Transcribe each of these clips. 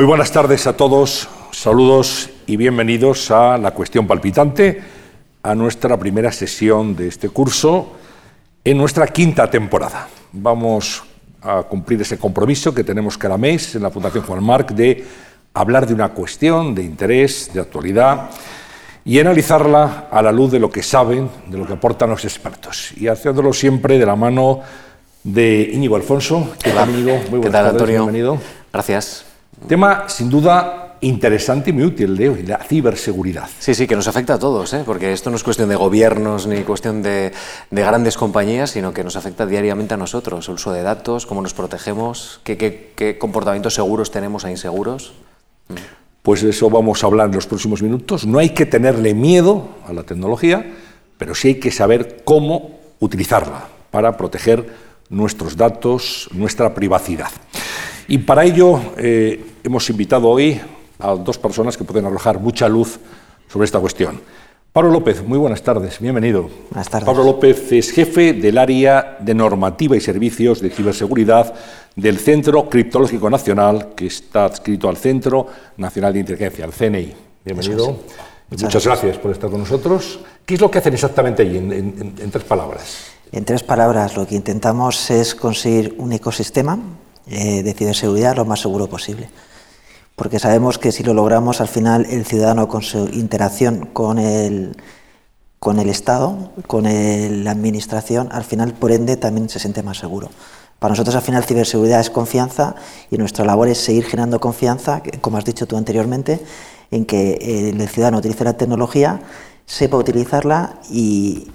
Muy buenas tardes a todos, saludos y bienvenidos a La Cuestión Palpitante, a nuestra primera sesión de este curso en nuestra quinta temporada. Vamos a cumplir ese compromiso que tenemos cada mes en la Fundación Juan Marc de hablar de una cuestión de interés, de actualidad y analizarla a la luz de lo que saben, de lo que aportan los expertos y haciéndolo siempre de la mano de Íñigo Alfonso. ¿Qué tal, Íñigo? Muy buenas tardes, Antonio? bienvenido. Gracias. Tema sin duda interesante y muy útil de hoy, la ciberseguridad. Sí, sí, que nos afecta a todos, ¿eh? porque esto no es cuestión de gobiernos ni cuestión de, de, grandes compañías, sino que nos afecta diariamente a nosotros, el uso de datos, cómo nos protegemos, qué, qué, qué comportamientos seguros tenemos e inseguros. Pues de eso vamos a hablar en los próximos minutos. No hay que tenerle miedo a la tecnología, pero sí hay que saber cómo utilizarla para proteger nuestros datos, nuestra privacidad. Y para ello eh, hemos invitado hoy a dos personas que pueden arrojar mucha luz sobre esta cuestión. Pablo López, muy buenas tardes, bienvenido. Buenas tardes. Pablo López es jefe del área de normativa y servicios de ciberseguridad del Centro Criptológico Nacional, que está adscrito al Centro Nacional de Inteligencia, al CNI. Bienvenido. Muchas, gracias por estar con nosotros. ¿Qué es lo que hacen exactamente allí, en, en, en tres palabras? En tres palabras, lo que intentamos es conseguir un ecosistema eh, de ciberseguridad lo más seguro posible. Porque sabemos que si lo logramos, al final el ciudadano con su interacción con el, con el Estado, con la Administración, al final, por ende, también se siente más seguro. Para nosotros, al final, ciberseguridad es confianza y nuestra labor es seguir generando confianza, como has dicho tú anteriormente, en que el ciudadano utilice la tecnología, sepa utilizarla y,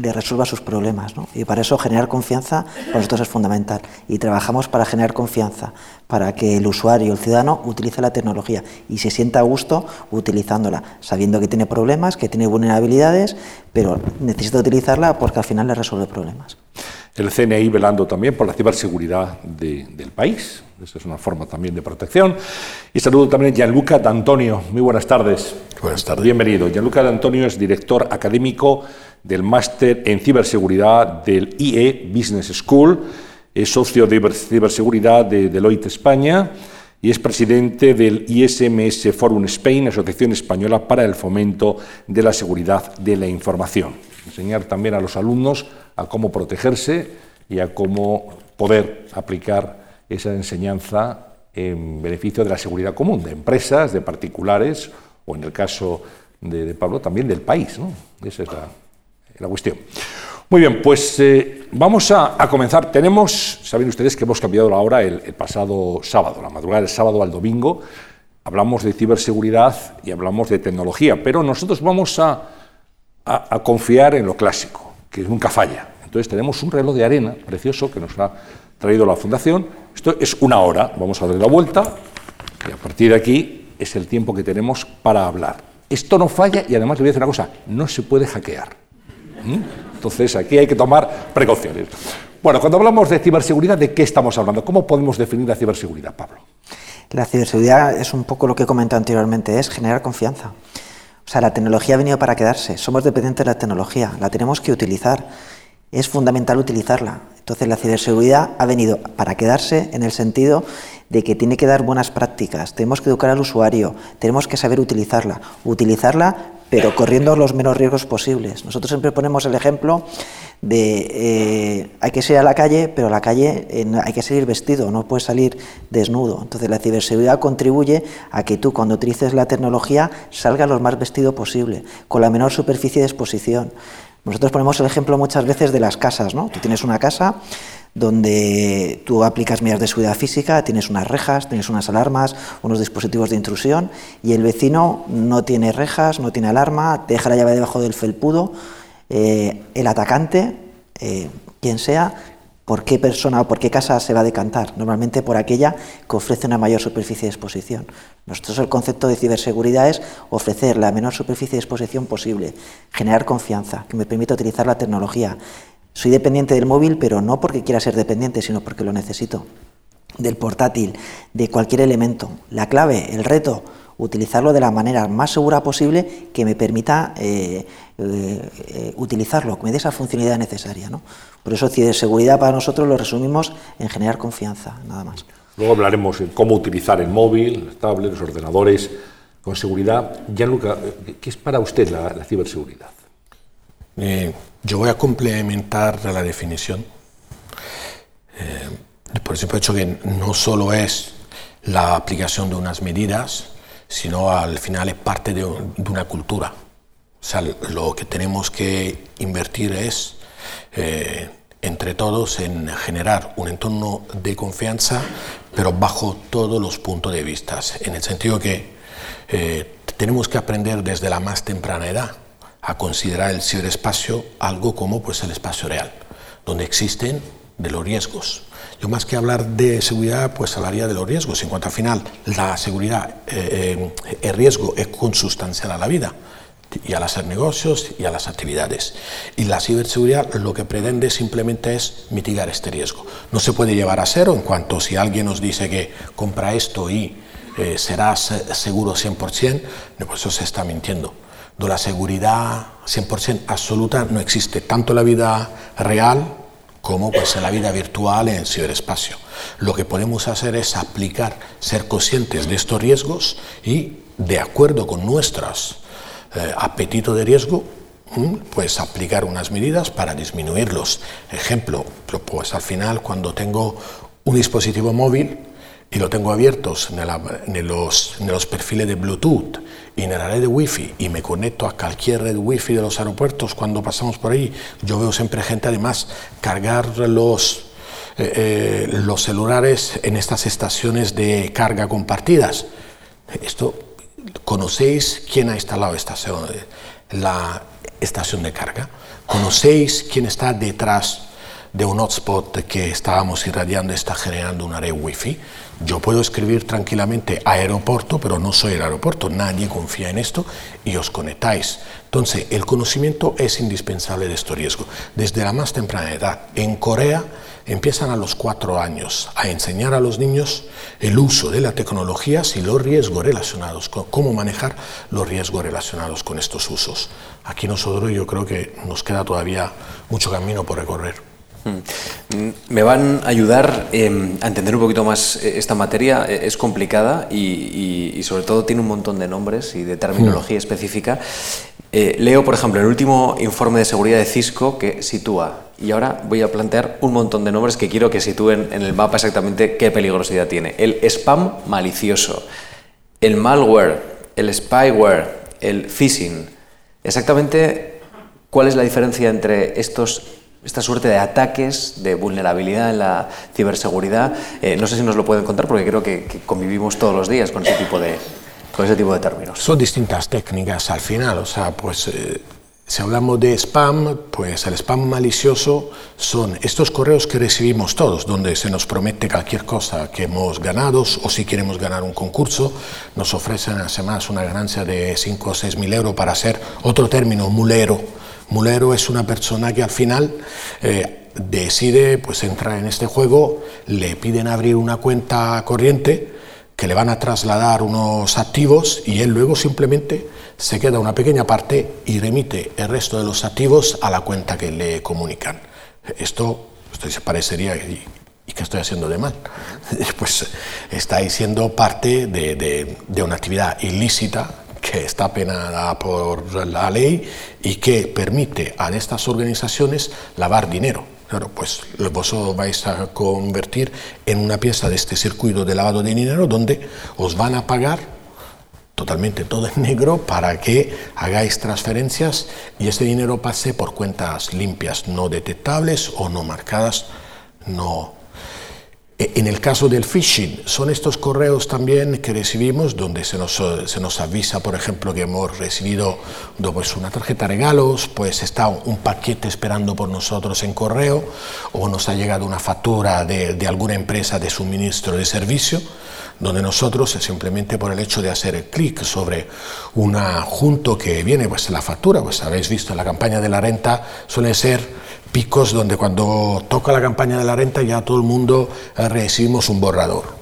le resuelva sus problemas. ¿no? Y para eso generar confianza para nosotros es fundamental. Y trabajamos para generar confianza, para que el usuario, el ciudadano, utilice la tecnología y se sienta a gusto utilizándola, sabiendo que tiene problemas, que tiene vulnerabilidades, pero necesita utilizarla porque al final le resuelve problemas. El CNI velando también por la ciberseguridad de, del país. Esa es una forma también de protección. Y saludo también a Gianluca D'Antonio. Muy buenas tardes. Buenas tardes. Bienvenido. Gianluca D'Antonio es director académico del máster en ciberseguridad del IE Business School, es socio de ciberseguridad de Deloitte España y es presidente del ISMS Forum Spain, Asociación Española para el Fomento de la Seguridad de la Información. Enseñar también a los alumnos a cómo protegerse y a cómo poder aplicar esa enseñanza en beneficio de la seguridad común, de empresas, de particulares o, en el caso de, Pablo, también del país. ¿no? Esa es la, la cuestión. Muy bien, pues eh, vamos a, comenzar. Tenemos, saben ustedes que hemos cambiado la hora el, pasado sábado, la madrugada del sábado al domingo. Hablamos de ciberseguridad y hablamos de tecnología, pero nosotros vamos a, a, a confiar en lo clásico, que nunca falla. Entonces tenemos un reloj de arena precioso que nos ha traído la Fundación. Esto es una hora, vamos a darle la vuelta y a partir de aquí es el tiempo que tenemos para hablar. Esto no falla y además le voy a decir una cosa, no se puede hackear. Entonces, aquí hay que tomar precauciones. Bueno, cuando hablamos de ciberseguridad, ¿de qué estamos hablando? ¿Cómo podemos definir la ciberseguridad, Pablo? La ciberseguridad es un poco lo que he comentado anteriormente, es generar confianza. O sea, la tecnología ha venido para quedarse, somos dependientes de la tecnología, la tenemos que utilizar, es fundamental utilizarla. Entonces, la ciberseguridad ha venido para quedarse en el sentido de que tiene que dar buenas prácticas, tenemos que educar al usuario, tenemos que saber utilizarla, utilizarla pero corriendo los menos riesgos posibles. Nosotros siempre ponemos el ejemplo de eh, hay que salir a la calle, pero a la calle eh, hay que salir vestido, no puedes salir desnudo. Entonces la ciberseguridad contribuye a que tú cuando utilices la tecnología salgas lo más vestido posible, con la menor superficie de exposición. Nosotros ponemos el ejemplo muchas veces de las casas, ¿no? Tú tienes una casa donde tú aplicas medidas de seguridad física, tienes unas rejas, tienes unas alarmas, unos dispositivos de intrusión y el vecino no tiene rejas, no tiene alarma, te deja la llave debajo del felpudo. Eh, el atacante, eh, quien sea, por qué persona o por qué casa se va a decantar. Normalmente por aquella que ofrece una mayor superficie de exposición. Nosotros el concepto de ciberseguridad es ofrecer la menor superficie de exposición posible, generar confianza, que me permita utilizar la tecnología. Soy dependiente del móvil, pero no porque quiera ser dependiente, sino porque lo necesito. Del portátil, de cualquier elemento. La clave, el reto, utilizarlo de la manera más segura posible que me permita eh, eh, utilizarlo, que me dé esa funcionalidad necesaria. ¿no? Por eso, ciberseguridad para nosotros lo resumimos en generar confianza, nada más. Luego hablaremos de cómo utilizar el móvil, las tablets, los ordenadores con seguridad. Gianluca, ¿qué es para usted la, ciberseguridad? Eh, yo voy a complementar la definición. Eh, por ese hecho que no solo es la aplicación de unas medidas, sino al final es parte de, una cultura. O sea, lo que tenemos que invertir es eh, entre todos en generar un entorno de confianza, pero bajo todos los puntos de vista, en el sentido que eh, tenemos que aprender desde la más temprana edad a considerar el ciberespacio algo como pues, el espacio real, donde existen de los riesgos. Yo más que hablar de seguridad, pues hablaría de los riesgos. En cuanto al final, la seguridad, eh, eh, el riesgo es consustancial a la vida y al hacer negocios y a las actividades. Y la ciberseguridad lo que pretende simplemente es mitigar este riesgo. No se puede llevar a cero en cuanto si alguien nos dice que compra esto y eh, serás seguro 100%, pues eso se está mintiendo. De la seguridad 100% absoluta no existe, tanto en la vida real como pues en la vida virtual en el ciberespacio. Lo que podemos hacer es aplicar, ser conscientes de estos riesgos y de acuerdo con nuestros eh, apetito de riesgo, pues aplicar unas medidas para disminuirlos. Ejemplo, pues al final cuando tengo un dispositivo móvil y lo tengo abierto en, los, en los perfiles de Bluetooth y en la red de Wi-Fi y me conecto a cualquier red Wi-Fi de los aeropuertos cuando pasamos por ahí, yo veo siempre gente además cargar los, eh, eh, los celulares en estas estaciones de carga compartidas. Esto, ¿conocéis quién ha instalado esta, la estación de carga? ¿Conocéis quién está detrás de un hotspot que estábamos irradiando está generando una red Wi-Fi? Yo puedo escribir tranquilamente aeropuerto, pero no soy el aeropuerto, nadie confía en esto y os conectáis. Entonces, el conocimiento es indispensable de este riesgo. Desde la más temprana edad, en Corea empiezan a los cuatro años a enseñar a los niños el uso de la tecnología y los riesgos relacionados, con cómo manejar los riesgos relacionados con estos usos. Aquí nosotros yo creo que nos queda todavía mucho camino por recorrer. Mm. Me van a ayudar em, a entender un poquito más eh, esta materia. E, es complicada y, sobre todo tiene un montón de nombres y de terminología mm. específica. Eh, leo, por ejemplo, el último informe de seguridad de Cisco que sitúa, y ahora voy a plantear un montón de nombres que quiero que sitúen en el mapa exactamente qué peligrosidad tiene. El spam malicioso, el malware, el spyware, el phishing. Exactamente, ¿cuál es la diferencia entre estos esta suerte de ataques, de vulnerabilidad en la ciberseguridad. Eh, no sé si nos lo pueden contar porque creo que, convivimos todos los días con ese tipo de, con ese tipo de términos. Son distintas técnicas al final, o sea, pues eh, si hablamos de spam, pues el spam malicioso son estos correos que recibimos todos, donde se nos promete cualquier cosa que hemos ganado o si queremos ganar un concurso, nos ofrecen además una ganancia de 5 o 6 mil euros para hacer otro término, mulero Mulero es una persona que al final eh, decide pues, entrar en este juego, le piden abrir una cuenta corriente que le van a trasladar unos activos y él luego simplemente se queda una pequeña parte y remite el resto de los activos a la cuenta que le comunican. Esto, esto se parecería, ¿y, qué estoy haciendo de mal? Pues estáis siendo parte de una actividad ilícita que está penada por la ley y que permite a estas organizaciones lavar dinero. Claro, pues vosotros vais a convertir en una pieza de este circuito de lavado de dinero donde os van a pagar totalmente todo en negro para que hagáis transferencias y ese dinero pase por cuentas limpias, no detectables o no marcadas, no en el caso del phishing, son estos correos también que recibimos donde se nos, se nos avisa, por ejemplo, que hemos recibido pues, una tarjeta de regalos, pues está un paquete esperando por nosotros en correo, o nos ha llegado una factura de, de alguna empresa de suministro de servicio, donde nosotros simplemente por el hecho de hacer clic sobre un adjunto que viene, pues la factura, pues habéis visto la campaña de la renta, suele ser picos donde cuando toca la campaña de la renta ya todo el mundo eh, recibimos un borrador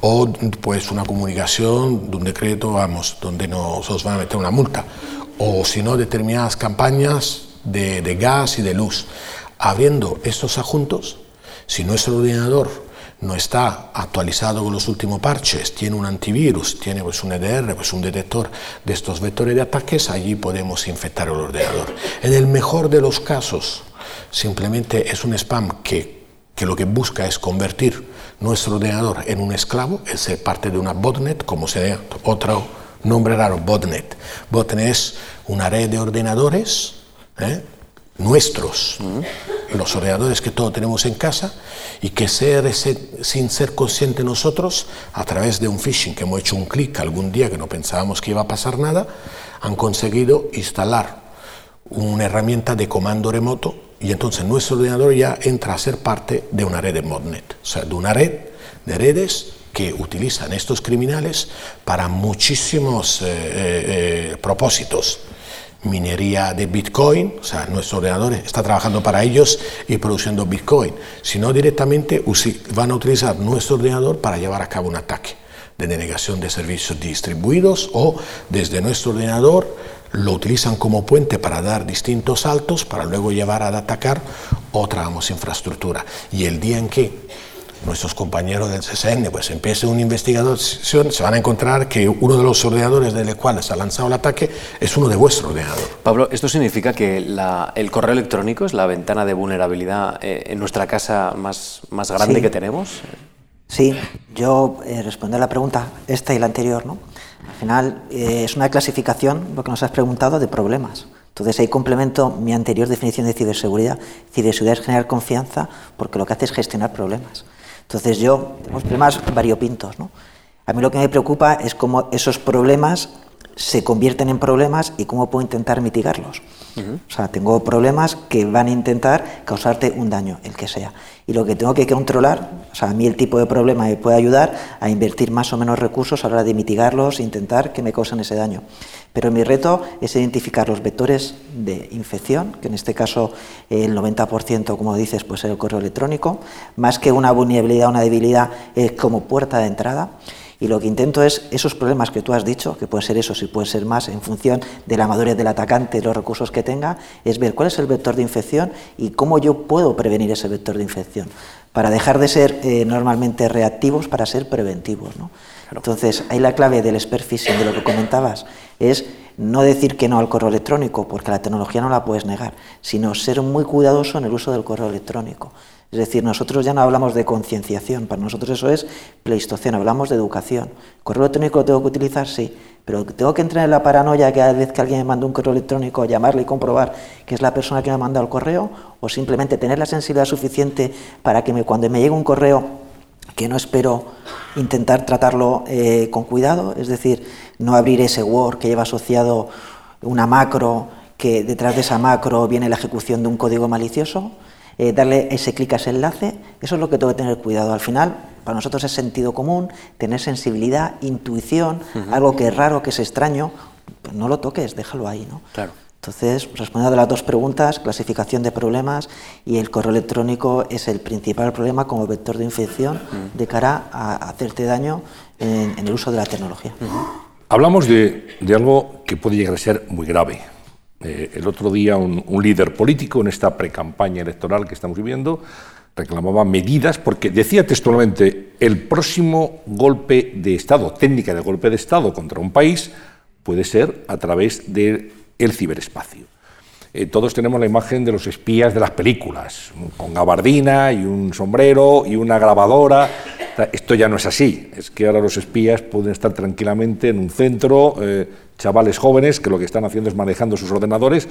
o pues una comunicación de un decreto, vamos, donde nos van a meter una multa, o si no, determinadas campañas de, gas y de luz. Abriendo estos adjuntos, si nuestro ordenador no está actualizado con los últimos parches, tiene un antivirus, tiene pues un EDR, pues un detector de estos vectores de ataques, allí podemos infectar el ordenador. En el mejor de los casos, simplemente es un spam que, que lo que busca es convertir nuestro ordenador en un esclavo, es parte de una botnet, como se otro nombre raro, botnet. Botnet es una red de ordenadores ¿eh? Nuestros, los ordenadores que todos tenemos en casa, y que ser sin ser consciente nosotros, a través de un phishing que hemos hecho un clic algún día que no pensábamos que iba a pasar nada, han conseguido instalar una herramienta de comando remoto y entonces nuestro ordenador ya entra a ser parte de una red de modnet, o sea, de una red de redes que utilizan estos criminales para muchísimos eh, eh, eh, propósitos minería de Bitcoin, o sea, nuestro ordenador está trabajando para ellos y produciendo Bitcoin, sino directamente van a utilizar nuestro ordenador para llevar a cabo un ataque de denegación de servicios distribuidos o desde nuestro ordenador lo utilizan como puente para dar distintos saltos para luego llevar a atacar otra infraestructura. Y el día en que nuestros compañeros del CSN pues empiece una investigación, se van a encontrar que uno de los ordenadores del cual se ha lanzado el ataque es uno de vuestro ordenador. Pablo, ¿esto significa que el correo electrónico es la ventana de vulnerabilidad eh, en nuestra casa más, más grande que tenemos? Sí, yo eh, respondo a la pregunta, esta y la anterior, ¿no? Al final eh, es una clasificación, lo que nos has preguntado, de problemas. Entonces ahí complemento mi anterior definición de ciberseguridad. Ciberseguridad es generar confianza porque lo que hace es gestionar problemas. Entonces yo, tenemos problemas variopintos. ¿no? A mí lo que me preocupa es cómo esos problemas se convierten en problemas y cómo puedo intentar mitigarlos. O sea, tengo problemas que van a intentar causarte un daño, el que sea. Y lo que tengo que controlar, o sea, a mí el tipo de problema me puede ayudar a invertir más o menos recursos a la hora de mitigarlos e intentar que me causen ese daño. Pero mi reto es identificar los vectores de infección, que en este caso el 90%, como dices, puede ser el correo electrónico, más que una vulnerabilidad o una debilidad es como puerta de entrada. Y lo que intento es esos problemas que tú has dicho, que puede ser eso, si puede ser más, en función de la madurez del atacante, los recursos que tenga, es ver cuál es el vector de infección y cómo yo puedo prevenir ese vector de infección, para dejar de ser eh, normalmente reactivos para ser preventivos. ¿no? Entonces, ahí la clave del expert phishing, de lo que comentabas, es no decir que no al correo electrónico, porque la tecnología no la puedes negar, sino ser muy cuidadoso en el uso del correo electrónico. Es decir, nosotros ya no hablamos de concienciación, para nosotros eso es pleistoceno, hablamos de educación. ¿Correo electrónico lo tengo que utilizar? Sí, pero tengo que entrar en la paranoia cada vez que alguien me manda un correo electrónico, llamarle y comprobar que es la persona que me ha mandado el correo, o simplemente tener la sensibilidad suficiente para que cuando me llegue un correo que no espero intentar tratarlo eh, con cuidado, es decir, no abrir ese Word que lleva asociado una macro, que detrás de esa macro viene la ejecución de un código malicioso, eh, darle ese clic a ese enlace, eso es lo que tengo que tener cuidado. Al final, para nosotros es sentido común, tener sensibilidad, intuición, algo que es raro, que es extraño, pues no lo toques, déjalo ahí, ¿no? Claro. Entonces, respondiendo a las dos preguntas, clasificación de problemas y el correo electrónico es el principal problema como vector de infección de cara a hacerte daño en, el uso de la tecnología. Hablamos de, algo que puede llegar a ser muy grave. Eh, el otro día un, líder político en esta precampaña electoral que estamos viviendo reclamaba medidas porque decía textualmente el próximo golpe de Estado, técnica de golpe de Estado contra un país puede ser a través del ciberespacio. Eh, todos tenemos la imagen de los espías de las películas, con gabardina y un sombrero y una grabadora. Esto ya no es así, es que ahora los espías pueden estar tranquilamente en un centro, eh, chavales jóvenes que lo que están haciendo es manejando sus ordenadores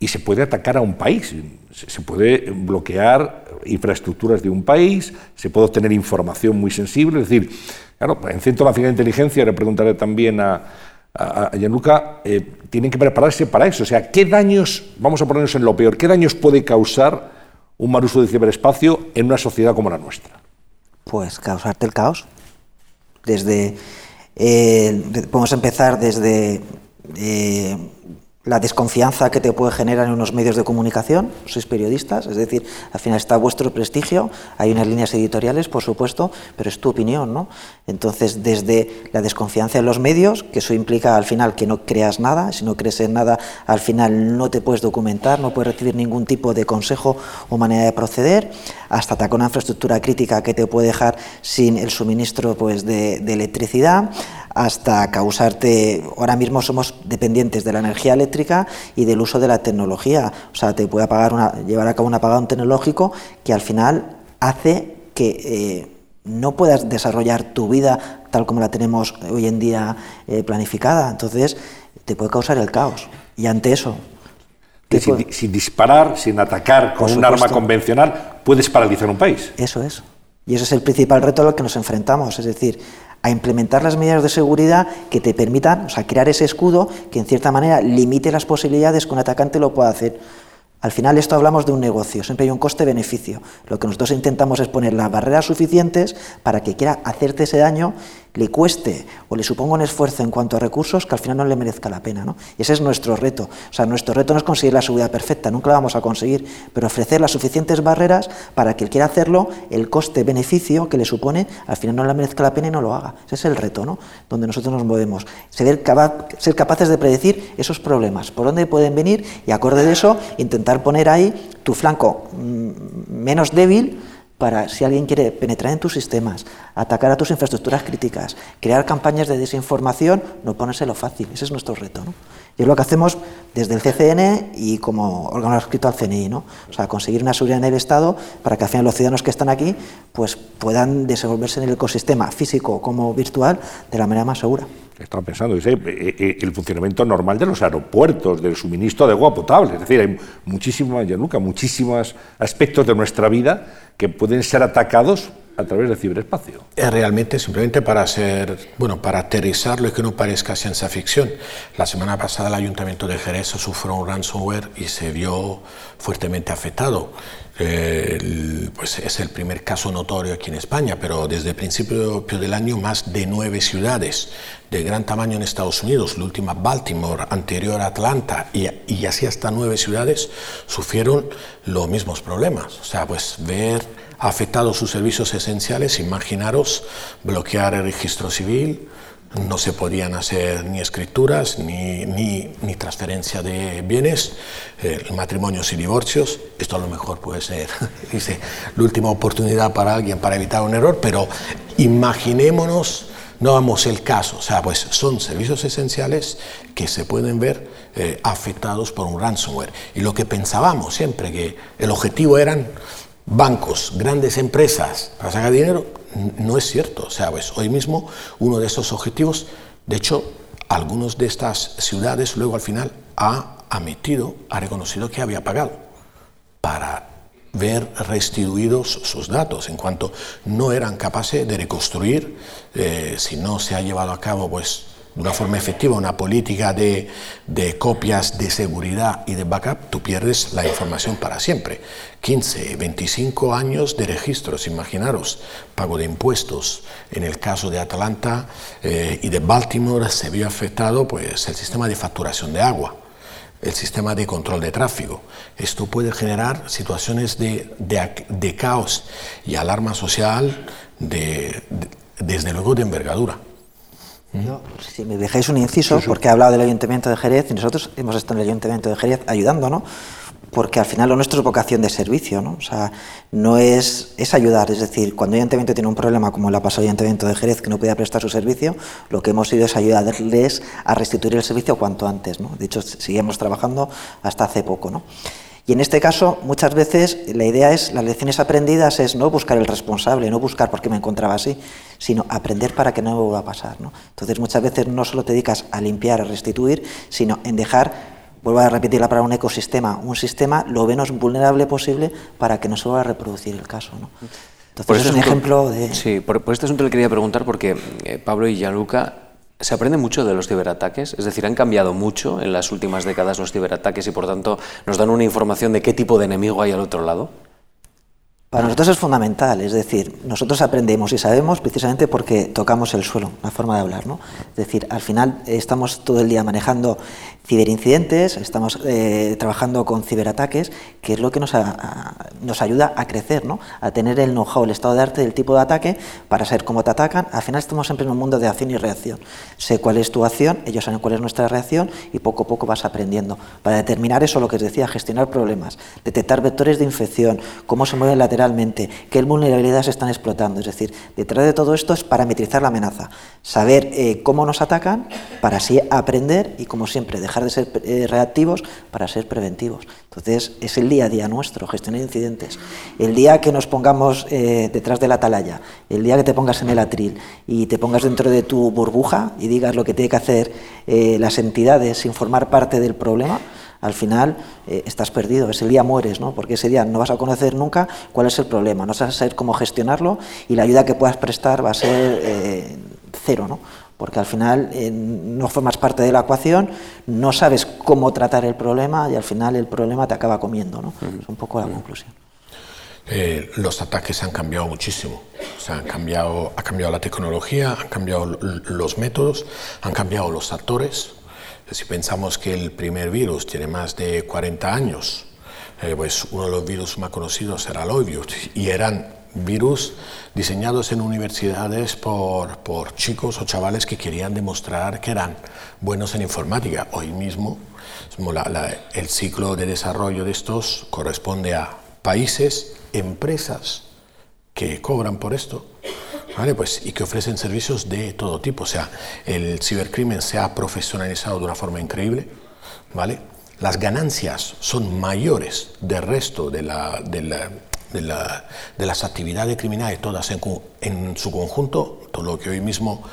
y se puede atacar a un país, se puede bloquear infraestructuras de un país, se puede obtener información muy sensible, es decir, claro, en Centro Nacional de Inteligencia le preguntaré también a, a, Gianluca, eh, tienen que prepararse para eso. O sea, ¿qué daños, vamos a ponernos en lo peor, qué daños puede causar un mal uso del ciberespacio en una sociedad como la nuestra? Pues causarte el caos. Desde, eh, podemos empezar desde eh, la desconfianza que te puede generar en unos medios de comunicación, sois periodistas, es decir, al final está vuestro prestigio, hay unas líneas editoriales, por supuesto, pero es tu opinión, ¿no? Entonces, desde la desconfianza en los medios, que eso implica al final que no creas nada, si no crees en nada, al final no te puedes documentar, no puedes recibir ningún tipo de consejo o manera de proceder, hasta atacar una infraestructura crítica que te puede dejar sin el suministro pues, de, de electricidad, hasta causarte, ahora mismo somos dependientes de la energía eléctrica y del uso de la tecnología, o sea, te puede apagar una, llevar a cabo un apagón tecnológico que al final hace que eh, no puedas desarrollar tu vida tal como la tenemos hoy en día eh, planificada, entonces te puede causar el caos. Y ante eso, sin, sin, disparar, sin atacar con un arma convencional, puedes paralizar un país. Eso es. Y ese es el principal reto al que nos enfrentamos. Es decir, a implementar las medidas de seguridad que te permitan, o sea, crear ese escudo que en cierta manera limite las posibilidades que un atacante lo pueda hacer. Al final esto hablamos de un negocio, siempre hay un coste-beneficio. Lo que nosotros intentamos es poner las barreras suficientes para que quiera hacerte ese daño le cueste o le suponga un esfuerzo en cuanto a recursos que al final no le merezca la pena. ¿no? Y ese es nuestro reto. O sea, nuestro reto no es conseguir la seguridad perfecta, nunca la vamos a conseguir, pero ofrecer las suficientes barreras para que el quiera hacerlo, el coste-beneficio que le supone, al final no le merezca la pena y no lo haga. Ese es el reto, ¿no? donde nosotros nos movemos. Ser, ser capaces de predecir esos problemas, por dónde pueden venir y acorde de eso, intentar poner ahí tu flanco mm, menos débil para si alguien quiere penetrar en tus sistemas, atacar a tus infraestructuras críticas, crear campañas de desinformación, no ponérselo fácil. Ese es nuestro reto. ¿no? Y es lo que hacemos desde el CCN y como órgano adscrito al CNI. ¿no? O sea, conseguir una seguridad en el Estado para que al final los ciudadanos que están aquí pues, puedan desenvolverse en el ecosistema físico como virtual de la manera más segura. Estaba pensando, dice, eh, eh, el funcionamiento normal de los aeropuertos, del suministro de agua potable. Es decir, hay muchísimas, nunca muchísimos aspectos de nuestra vida que pueden ser atacados a través del ciberespacio. Es realmente simplemente para hacer, bueno, para aterrizarlo y que no parezca ciencia ficción. La semana pasada el Ayuntamiento de Jerez sufrió un ransomware y se vio fuertemente afectado. Pues es el primer caso notorio aquí en España, pero desde el principio del año más de nueve ciudades de gran tamaño en Estados Unidos, la última Baltimore, anterior Atlanta, y, y así hasta nueve ciudades sufrieron los mismos problemas. O sea, pues ver afectados sus servicios esenciales, imaginaros bloquear el registro civil, no se podían hacer ni escrituras ni, ni, ni transferencia de bienes, eh, matrimonios y divorcios. Esto a lo mejor puede ser dice, la última oportunidad para alguien para evitar un error, pero imaginémonos no vamos el caso, o sea, pues son servicios esenciales que se pueden ver eh, afectados por un ransomware. Y lo que pensábamos siempre, que el objetivo eran bancos, grandes empresas para sacar dinero, no es cierto. O sea, pues hoy mismo uno de esos objetivos, de hecho, algunos de estas ciudades luego al final ha admitido, ha reconocido que había pagado para ver restituidos sus datos, en cuanto no eran capaces de reconstruir, eh, si no se ha llevado a cabo pues, una forma efectiva una política de, de, copias de seguridad y de backup, tú pierdes la información para siempre. 15, 25 años de registros, imaginaros, pago de impuestos. En el caso de Atlanta eh, y de Baltimore se vio afectado pues, el sistema de facturación de agua el sistema de control de tráfico. Esto puede generar situaciones de, de, caos y alarma social de, desde luego de envergadura. Si me dejáis un inciso, porque he hablado del Ayuntamiento de Jerez y nosotros hemos estado en el Ayuntamiento de Jerez ayudando, ¿no? porque al final lo nuestro es vocación de servicio, ¿no? O sea, no es, es ayudar, es decir, cuando el ayuntamiento tiene un problema como el pasado ayuntamiento de Jerez que no podía prestar su servicio, lo que hemos ido es ayudarles a restituir el servicio cuanto antes, ¿no? De hecho, seguimos trabajando hasta hace poco, ¿no? Y en este caso, muchas veces la idea es, las lecciones aprendidas es no buscar el responsable, no buscar por qué me encontraba así, sino aprender para que no vuelva a pasar. ¿no? Entonces, muchas veces no solo te dedicas a limpiar, a restituir, sino en dejar vuelvo a repetir la palabra un ecosistema, un sistema lo menos vulnerable posible para que no se vuelva a reproducir el caso. ¿no? Entonces, es un ejemplo de... Sí, por, este asunto le quería preguntar porque eh, Pablo y Gianluca ¿Se aprende mucho de los ciberataques? Es decir, ¿han cambiado mucho en las últimas décadas los ciberataques y por tanto nos dan una información de qué tipo de enemigo hay al otro lado? Para nosotros es fundamental, es decir, nosotros aprendemos y sabemos precisamente porque tocamos el suelo, la forma de hablar, ¿no? Es decir, al final estamos todo el día manejando ciberincidentes, estamos eh, trabajando con ciberataques, que es lo que nos, nos ayuda a crecer, ¿no? a tener el know-how, el estado de arte del tipo de ataque para saber cómo te atacan. Al final estamos siempre en un mundo de acción y reacción. Sé cuál es tu acción, ellos saben cuál es nuestra reacción y poco a poco vas aprendiendo. Para determinar eso, lo que os decía, gestionar problemas, detectar vectores de infección, cómo se mueven qué vulnerabilidades están explotando. Es decir, detrás de todo esto es parametrizar la amenaza, saber eh, cómo nos atacan para así aprender y, como siempre, dejar de ser eh, reactivos para ser preventivos. Entonces, es el día a día nuestro, gestionar incidentes. El día que nos pongamos eh, detrás de la atalaya, el día que te pongas en el atril y te pongas dentro de tu burbuja y digas lo que tiene que hacer las entidades sin formar parte del problema, al final estás perdido, ese día mueres, ¿no? porque ese día no vas a conocer nunca cuál es el problema, no vas a saber cómo gestionarlo y la ayuda que puedas prestar va a ser cero. ¿no? porque al final eh, no formas parte de la ecuación, no sabes cómo tratar el problema y al final el problema te acaba comiendo. ¿no? Es un poco la conclusión. Eh, los ataques han cambiado muchísimo. O han cambiado, ha cambiado la tecnología, han cambiado los métodos, han cambiado los actores. Si pensamos que el primer virus tiene más de 40 años, eh, pues uno de los virus más conocidos era el y eran virus diseñados en universidades por, por, chicos o chavales que querían demostrar que eran buenos en informática. Hoy mismo el ciclo de desarrollo de estos corresponde a países, empresas que cobran por esto. ¿Vale? Pues, y que ofrecen servicios de todo tipo. O sea, el cibercrimen se ha profesionalizado de una forma increíble. ¿vale? Las ganancias son mayores del resto de la, de la de, las actividades criminales, todas en, su conjunto, todo lo que hoy mismo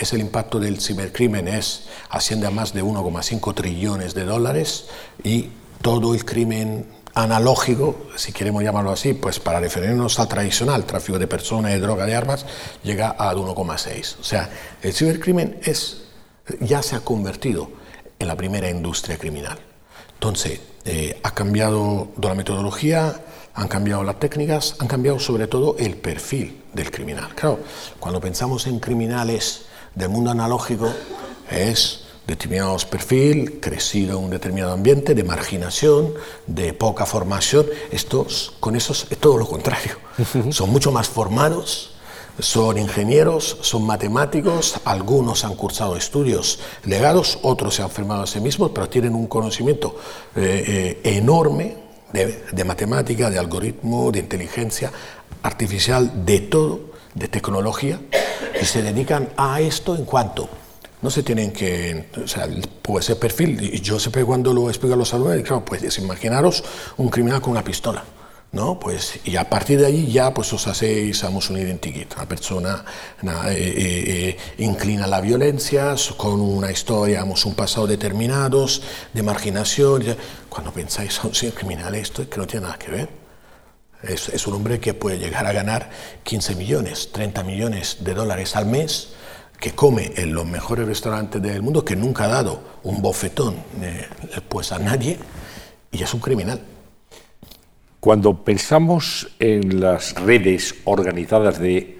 es el impacto del cibercrimen, es, asciende a más de 1,5 trillones de dólares y todo el crimen analógico, si queremos llamarlo así, pues para referirnos al tradicional, tráfico de personas, de droga, de armas, llega a 1,6. O sea, el cibercrimen es, ya se ha convertido en la primera industria criminal. Entonces, eh, ha cambiado la metodología, han cambiado las técnicas, han cambiado sobre todo el perfil del criminal. Claro, cuando pensamos en criminales del mundo analógico, es determinado perfil, crecido en un determinado ambiente, de marginación, de poca formación. Estos, con esos es todo lo contrario. Son mucho más formados, son ingenieros, son matemáticos, algunos han cursado estudios legados, otros se han formado a sí mismos, pero tienen un conocimiento eh, eh, enorme de, matemática, de algoritmo, de inteligencia artificial, de todo, de tecnología, y se dedican a esto en cuanto no se tienen que, o sea, pues ese perfil, y yo siempre cuando lo explico a los alumnos, claro, pues imaginaros un criminal con una pistola. ¿no? Pues, y a partir de allí ya pues os hacéis un identikit. La persona eh, eh, eh, inclina a la violencia con una historia, un pasado determinados de marginación. Cuando pensáis a un criminal esto es que no tiene nada que ver. Es, un hombre que puede llegar a ganar 15 millones, 30 millones de dólares al mes, que come en los mejores restaurantes del mundo, que nunca ha dado un bofetón pues a nadie, y es un criminal. Cuando pensamos en las redes organizadas de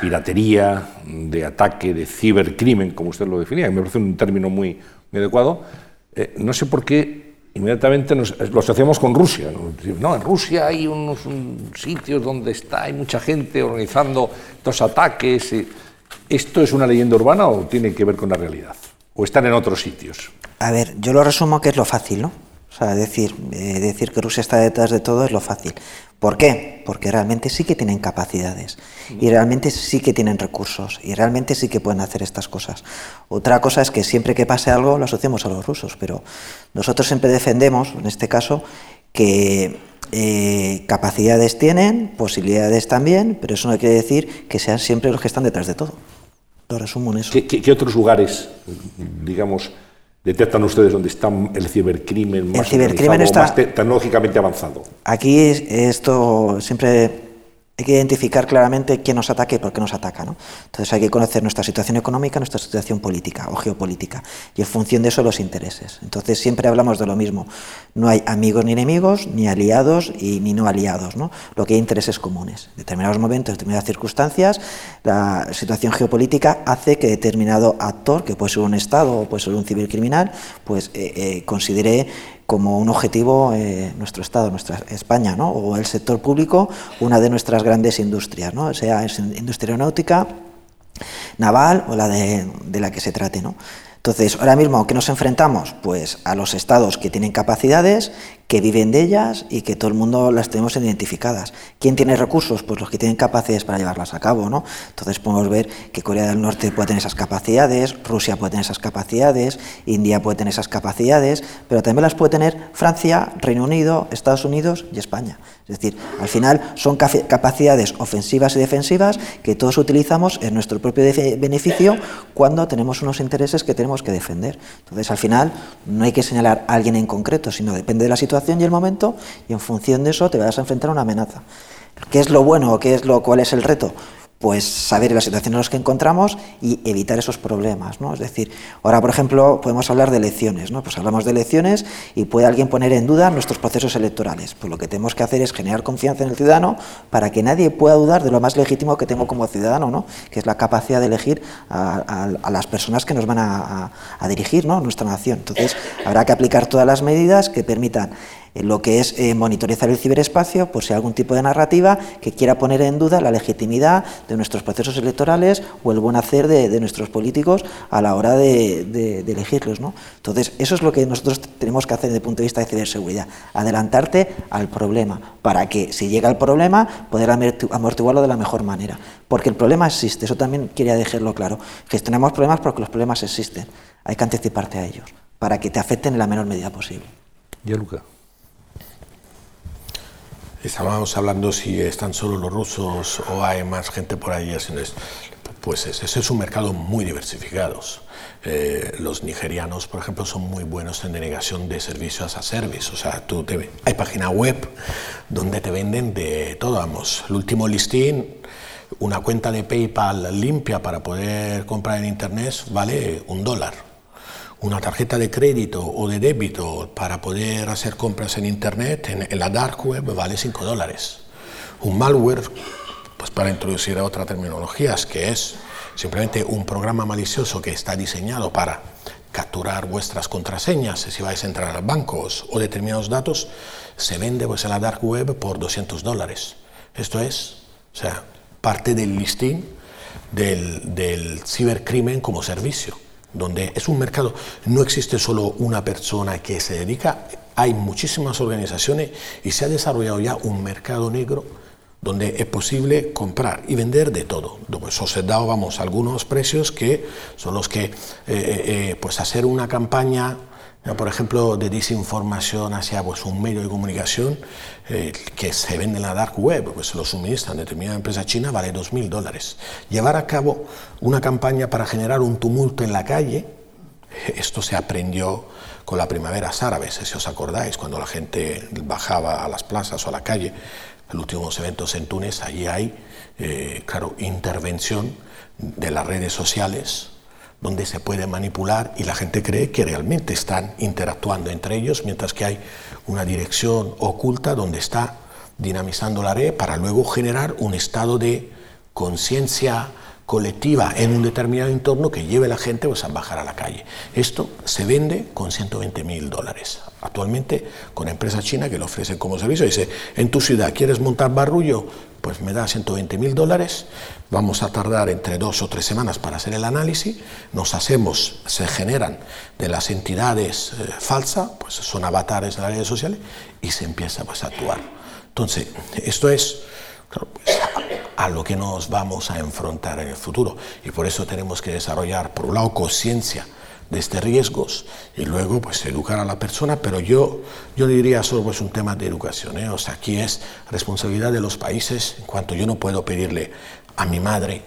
piratería, de ataque, de cibercrimen, como usted lo definía, me parece un término muy, adecuado, eh, no sé por qué inmediatamente nos, lo asociamos con Rusia. ¿no? en Rusia hay unos sitios donde está, hay mucha gente organizando estos ataques. ¿Esto es una leyenda urbana o tiene que ver con la realidad? ¿O están en otros sitios? A ver, yo lo resumo que es lo fácil, ¿no? O sea, decir, eh, decir que Rusia está detrás de todo es lo fácil. ¿Por qué? Porque realmente sí que tienen capacidades y realmente sí que tienen recursos y realmente sí que pueden hacer estas cosas. Otra cosa es que siempre que pase algo lo asociamos a los rusos, pero nosotros siempre defendemos, en este caso, que eh, capacidades tienen, posibilidades también, pero eso no quiere decir que sean siempre los que están detrás de todo. Lo resumo en eso. qué otros lugares, digamos, detectan ustedes dónde está el cibercrimen más, el cibercrimen está, más tecnológicamente avanzado? Aquí esto siempre hay que identificar claramente quién nos ataca y por qué nos ataca. ¿no? Entonces hay que conocer nuestra situación económica, nuestra situación política o geopolítica y en función de eso los intereses. Entonces siempre hablamos de lo mismo. No hay amigos ni enemigos, ni aliados y ni no aliados. ¿no? Lo que hay intereses comunes. En determinados momentos, en determinadas circunstancias, la situación geopolítica hace que determinado actor, que puede ser un Estado o puede ser un civilcriminal, pues eh, eh, considere como un objetivo eh, nuestro Estado, nuestra España, ¿no? o el sector público, una de nuestras grandes industrias, ¿no? sea es industria aeronáutica, naval o la de, de la que se trate. ¿no? Entonces, ahora mismo, ¿qué nos enfrentamos? Pues a los estados que tienen capacidades, que viven de ellas y que todo el mundo las tenemos identificadas. ¿Quién tiene recursos? Pues los que tienen capacidades para llevarlas a cabo, ¿no? Entonces podemos ver que Corea del Norte puede tener esas capacidades, Rusia puede tener esas capacidades, India puede tener esas capacidades, pero también las puede tener Francia, Reino Unido, Estados Unidos y España. Es decir, al final son capacidades ofensivas y defensivas que todos utilizamos en nuestro propio beneficio cuando tenemos unos intereses que tenemos que defender. Entonces, al final, no hay que señalar a alguien en concreto, sino depende de la situación y el momento y en función de eso te vas a enfrentar a una amenaza. ¿Qué es lo bueno qué es lo, cuál es el reto? Pues saber la situación en la que encontramos y evitar esos problemas. ¿no? Es decir, ahora, por ejemplo, podemos hablar de elecciones. ¿no? Pues hablamos de elecciones y puede alguien poner en duda nuestros procesos electorales. Pues lo que tenemos que hacer es generar confianza en el ciudadano para que nadie pueda dudar de lo más legítimo que tengo como ciudadano, ¿no? que es la capacidad de elegir a, las personas que nos van a, a dirigir ¿no? nuestra nación. Entonces, habrá que aplicar todas las medidas que permitan lo que es eh, monitorizar el ciberespacio por si hay algún tipo de narrativa que quiera poner en duda la legitimidad de nuestros procesos electorales o el buen hacer de, nuestros políticos a la hora de, elegirlos. ¿no? Entonces, eso es lo que nosotros tenemos que hacer desde el punto de vista de ciberseguridad, adelantarte al problema, para que si llega el problema, poder amortiguarlo de la mejor manera. Porque el problema existe, eso también quería dejarlo claro. Gestionamos problemas porque los problemas existen, hay que anticiparte a ellos, para que te afecten en la menor medida posible. Ya, Luca. Estábamos hablando si están solo los rusos o hay más gente por ahí. Pues ese es un mercado muy diversificado. Eh, los nigerianos, por ejemplo, son muy buenos en denegación de servicios a service. O sea, tú te, hay página web donde te venden de todo. Vamos, el último listing, una cuenta de PayPal limpia para poder comprar en Internet vale un dólar una tarjeta de crédito o de débito para poder hacer compras en Internet, en, la dark web, vale 5 dólares. Un malware, pues para introducir otra terminología, que es simplemente un programa malicioso que está diseñado para capturar vuestras contraseñas si vais a entrar a bancos o determinados datos, se vende pues, en la dark web por 200 dólares. Esto es, o sea, parte del listing del, del cibercrimen como servicio donde es un mercado, no existe solo una persona que se dedica, hay muchísimas organizaciones y se ha desarrollado ya un mercado negro donde es posible comprar y vender de todo. Pues os he dado vamos, algunos precios que son los que, eh, eh, eh, pues hacer una campaña por ejemplo, de desinformación hacia pues, un medio de comunicación eh, que se vende en la dark web, pues se lo suministran determinada empresa china, vale 2.000 dólares. Llevar a cabo una campaña para generar un tumulto en la calle, esto se aprendió con la primavera árabe, si os acordáis, cuando la gente bajaba a las plazas o a la calle, los últimos eventos en Túnez, allí hay, eh, claro, intervención de las redes sociales, donde se puede manipular y la gente cree que realmente están interactuando entre ellos, mientras que hay una dirección oculta donde está dinamizando la red para luego generar un estado de conciencia colectiva en un determinado entorno que lleve a la gente pues, a bajar a la calle. Esto se vende con 120 mil dólares. Actualmente, con una empresa china que lo ofrece como servicio, dice, en tu ciudad quieres montar barullo, pues me da 120 mil dólares, vamos a tardar entre dos o tres semanas para hacer el análisis, nos hacemos, se generan de las entidades eh, falsas, pues son avatares en las redes sociales, y se empieza pues, a actuar. Entonces, esto es pues, a lo que nos vamos a enfrentar en el futuro. Y por eso tenemos que desarrollar, por un lado, conciencia de estos riesgos y luego pues educar a la persona, pero yo, yo diría solo pues un tema de educación. ¿eh? O sea, aquí es responsabilidad de los países, en cuanto yo no puedo pedirle a mi madre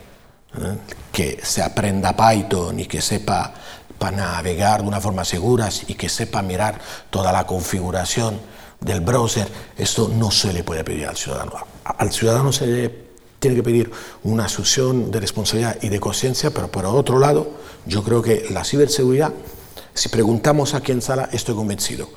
¿eh? que se aprenda Python y que sepa para navegar de una forma segura y que sepa mirar toda la configuración del browser, esto no se le puede pedir al ciudadano. Al ciudadano se le tiene que pedir una asunción de responsabilidad y de conciencia, pero por otro lado, yo creo que la ciberseguridad, si preguntamos a quien sala, estoy convencido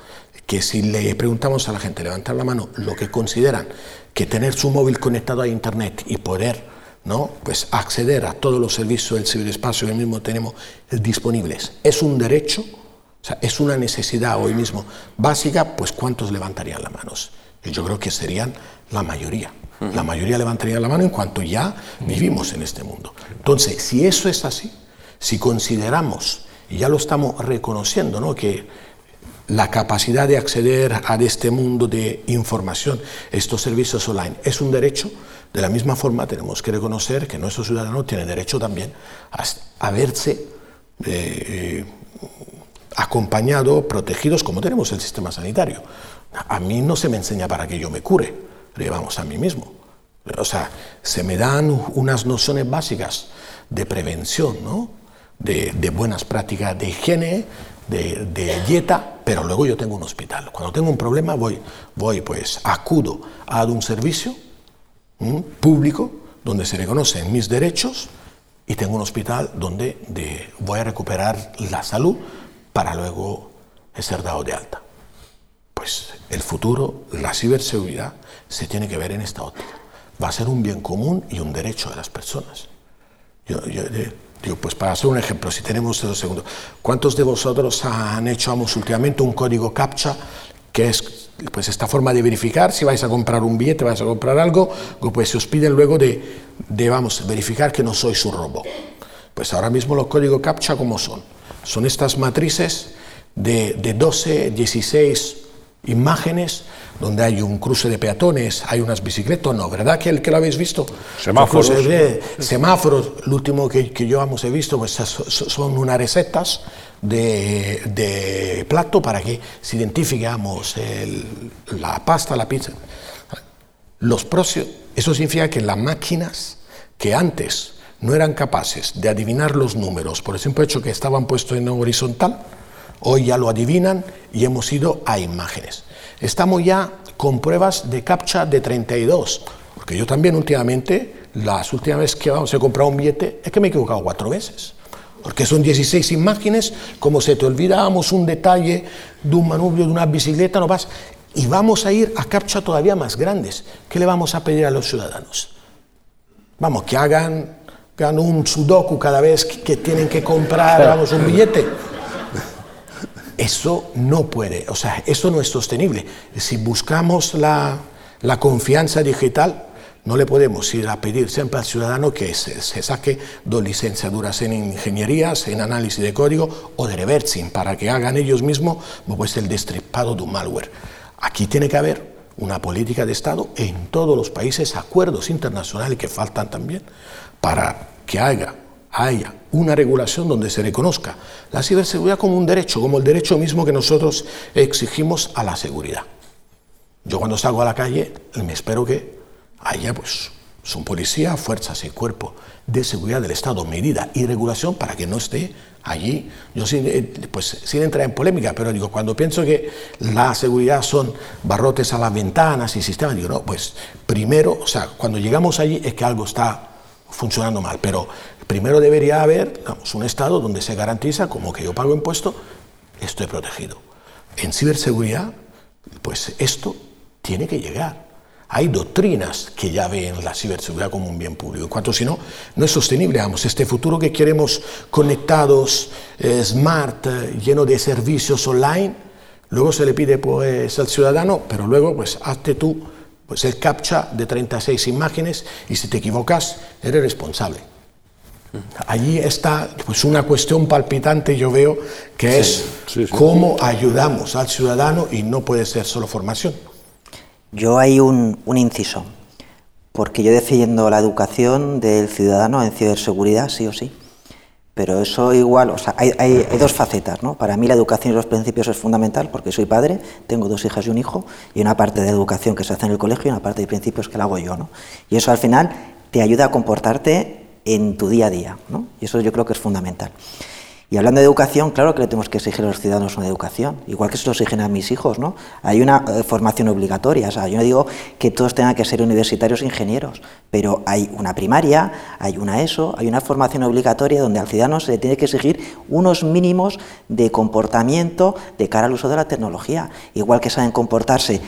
que si le preguntamos a la gente levantar la mano lo que consideran que tener su móvil conectado a internet y poder ¿no? pues acceder a todos los servicios del ciberespacio que mismo tenemos disponibles es un derecho, o sea, es una necesidad hoy mismo básica, pues ¿cuántos levantarían las manos? Yo creo que serían la mayoría. La mayoría levantaría la mano en cuanto ya vivimos en este mundo. Entonces, si eso es así, si consideramos, y ya lo estamos reconociendo, ¿no? que la capacidad de acceder a este mundo de información, estos servicios online, es un derecho, de la misma forma tenemos que reconocer que nuestros ciudadanos tienen derecho también a, verse eh, acompañados, protegidos, como tenemos el sistema sanitario. A mí no se me enseña para que yo me cure, vamos a mí mismo. O sea, se me dan unas nociones básicas de prevención, ¿no? de, buenas prácticas de higiene, de, dieta, pero luego yo tengo un hospital. Cuando tengo un problema voy, voy pues acudo a un servicio público donde se reconocen mis derechos y tengo un hospital donde voy a recuperar la salud para luego ser dado de alta. Pues el futuro, la ciberseguridad, se tiene que ver en esta óptica. Va a ser un bien común y un derecho de las personas. Yo, digo, pues para hacer un ejemplo, si tenemos dos segundos, ¿cuántos de vosotros han hecho últimamente un código CAPTCHA que es pues esta forma de verificar si vais a comprar un billete, vais a comprar algo, pues se os piden luego de, de vamos, verificar que no sois un robo. Pues ahora mismo los códigos CAPTCHA, ¿cómo son? Son estas matrices de, de 12, 16 imágenes donde hay un cruce de peatones, hay unas bicicletas, no, ¿verdad que, el, que lo habéis visto? Semáforos. semáforos, el último que, que, yo hemos visto pues, son unas recetas de, plato para que se identifiquemos la pasta, la pizza. Los precios, eso significa que las máquinas que antes no eran capaces de adivinar los números por el simple hecho que estaban puestos en horizontal, Hoy ya lo adivinan y hemos ido a imágenes. Estamos ya con pruebas de captcha de 32, porque yo también últimamente, las últimas veces que vamos a comprar un billete, es que me he equivocado cuatro veces. Porque son 16 imágenes, como se te olvidamos un detalle de un manubrio, de una bicicleta, no vas. Y vamos a ir a captcha todavía más grandes. ¿Qué le vamos a pedir a los ciudadanos? Vamos, que hagan, un sudoku cada vez que, tienen que comprar vamos, un billete. Eso no puede, o sea, eso no es sostenible. Si buscamos la, confianza digital, no le podemos ir a pedir siempre al ciudadano que se, saque dos licenciaturas en ingenierías, en análisis de código o de reversing para que hagan ellos mismos pues, el destripado de un malware. Aquí tiene que haber una política de Estado en todos los países, acuerdos internacionales que faltan también, para que haya haya una regulación donde se reconozca la ciberseguridad como un derecho, como el derecho mismo que nosotros exigimos a la seguridad. Yo cuando salgo a la calle me espero que haya pues son policía, fuerzas y cuerpo de seguridad del Estado, medida y regulación para que no esté allí. Yo sin, eh, pues, sin entrar en polémica, pero digo, cuando pienso que la seguridad son barrotes a las ventanas y sistemas, digo, no, pues primero, o sea, cuando llegamos allí es que algo está funcionando mal, pero Primero debería haber un Estado donde se garantiza, como que yo pago impuesto, estoy protegido. En ciberseguridad, pues esto tiene que llegar. Hay doctrinas que ya ven la ciberseguridad como un bien público. En cuanto si no, no es sostenible. Vamos, este futuro que queremos conectados, eh, smart, eh, lleno de servicios online, luego se le pide pues al ciudadano, pero luego pues hazte tú pues el captcha de 36 imágenes y si te equivocas eres responsable. Allí está pues, una cuestión palpitante, yo veo, que es cómo ayudamos al ciudadano y no puede ser solo formación. Yo hay un, inciso, porque yo defiendo la educación del ciudadano en ciberseguridad, sí o sí. Pero eso igual, o sea, hay, hay, dos facetas, ¿no? Para mí la educación y los principios es fundamental porque soy padre, tengo dos hijas y un hijo, y una parte de educación que se hace en el colegio y una parte de principios que la hago yo, ¿no? Y eso al final te ayuda a comportarte en tu día a día. ¿no? Y eso yo creo que es fundamental. Y hablando de educación, claro que le tenemos que exigir a los ciudadanos una educación, igual que se lo exigen a mis hijos, ¿no? Hay una eh, formación obligatoria, o sea, yo no digo que todos tengan que ser universitarios ingenieros, pero hay una primaria, hay una ESO, hay una formación obligatoria donde al ciudadano se le tiene que exigir unos mínimos de comportamiento de cara al uso de la tecnología, igual que saben comportarse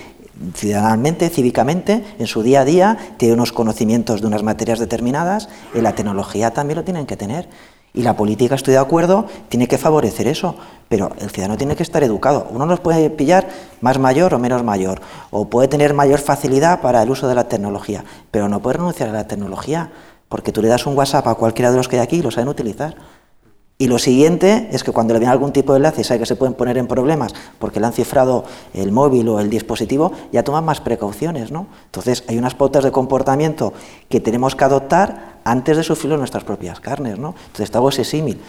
ciudadanamente, cívicamente, en su día a día, tiene unos conocimientos de unas materias determinadas, en la tecnología también lo tienen que tener. Y la política, estoy de acuerdo, tiene que favorecer eso, pero el ciudadano tiene que estar educado. Uno nos puede pillar más mayor o menos mayor, o puede tener mayor facilidad para el uso de la tecnología, pero no puede renunciar a la tecnología, porque tú le das un WhatsApp a cualquiera de los que hay aquí y lo saben utilizar. Y lo siguiente es que cuando le viene algún tipo de enlace y sabe que se pueden poner en problemas porque le han cifrado el móvil o el dispositivo, ya toman más precauciones, ¿no? Entonces hay unas pautas de comportamiento que tenemos que adoptar antes de sufrirlo en nuestras propias carnes, ¿no? Entonces hago ese símil.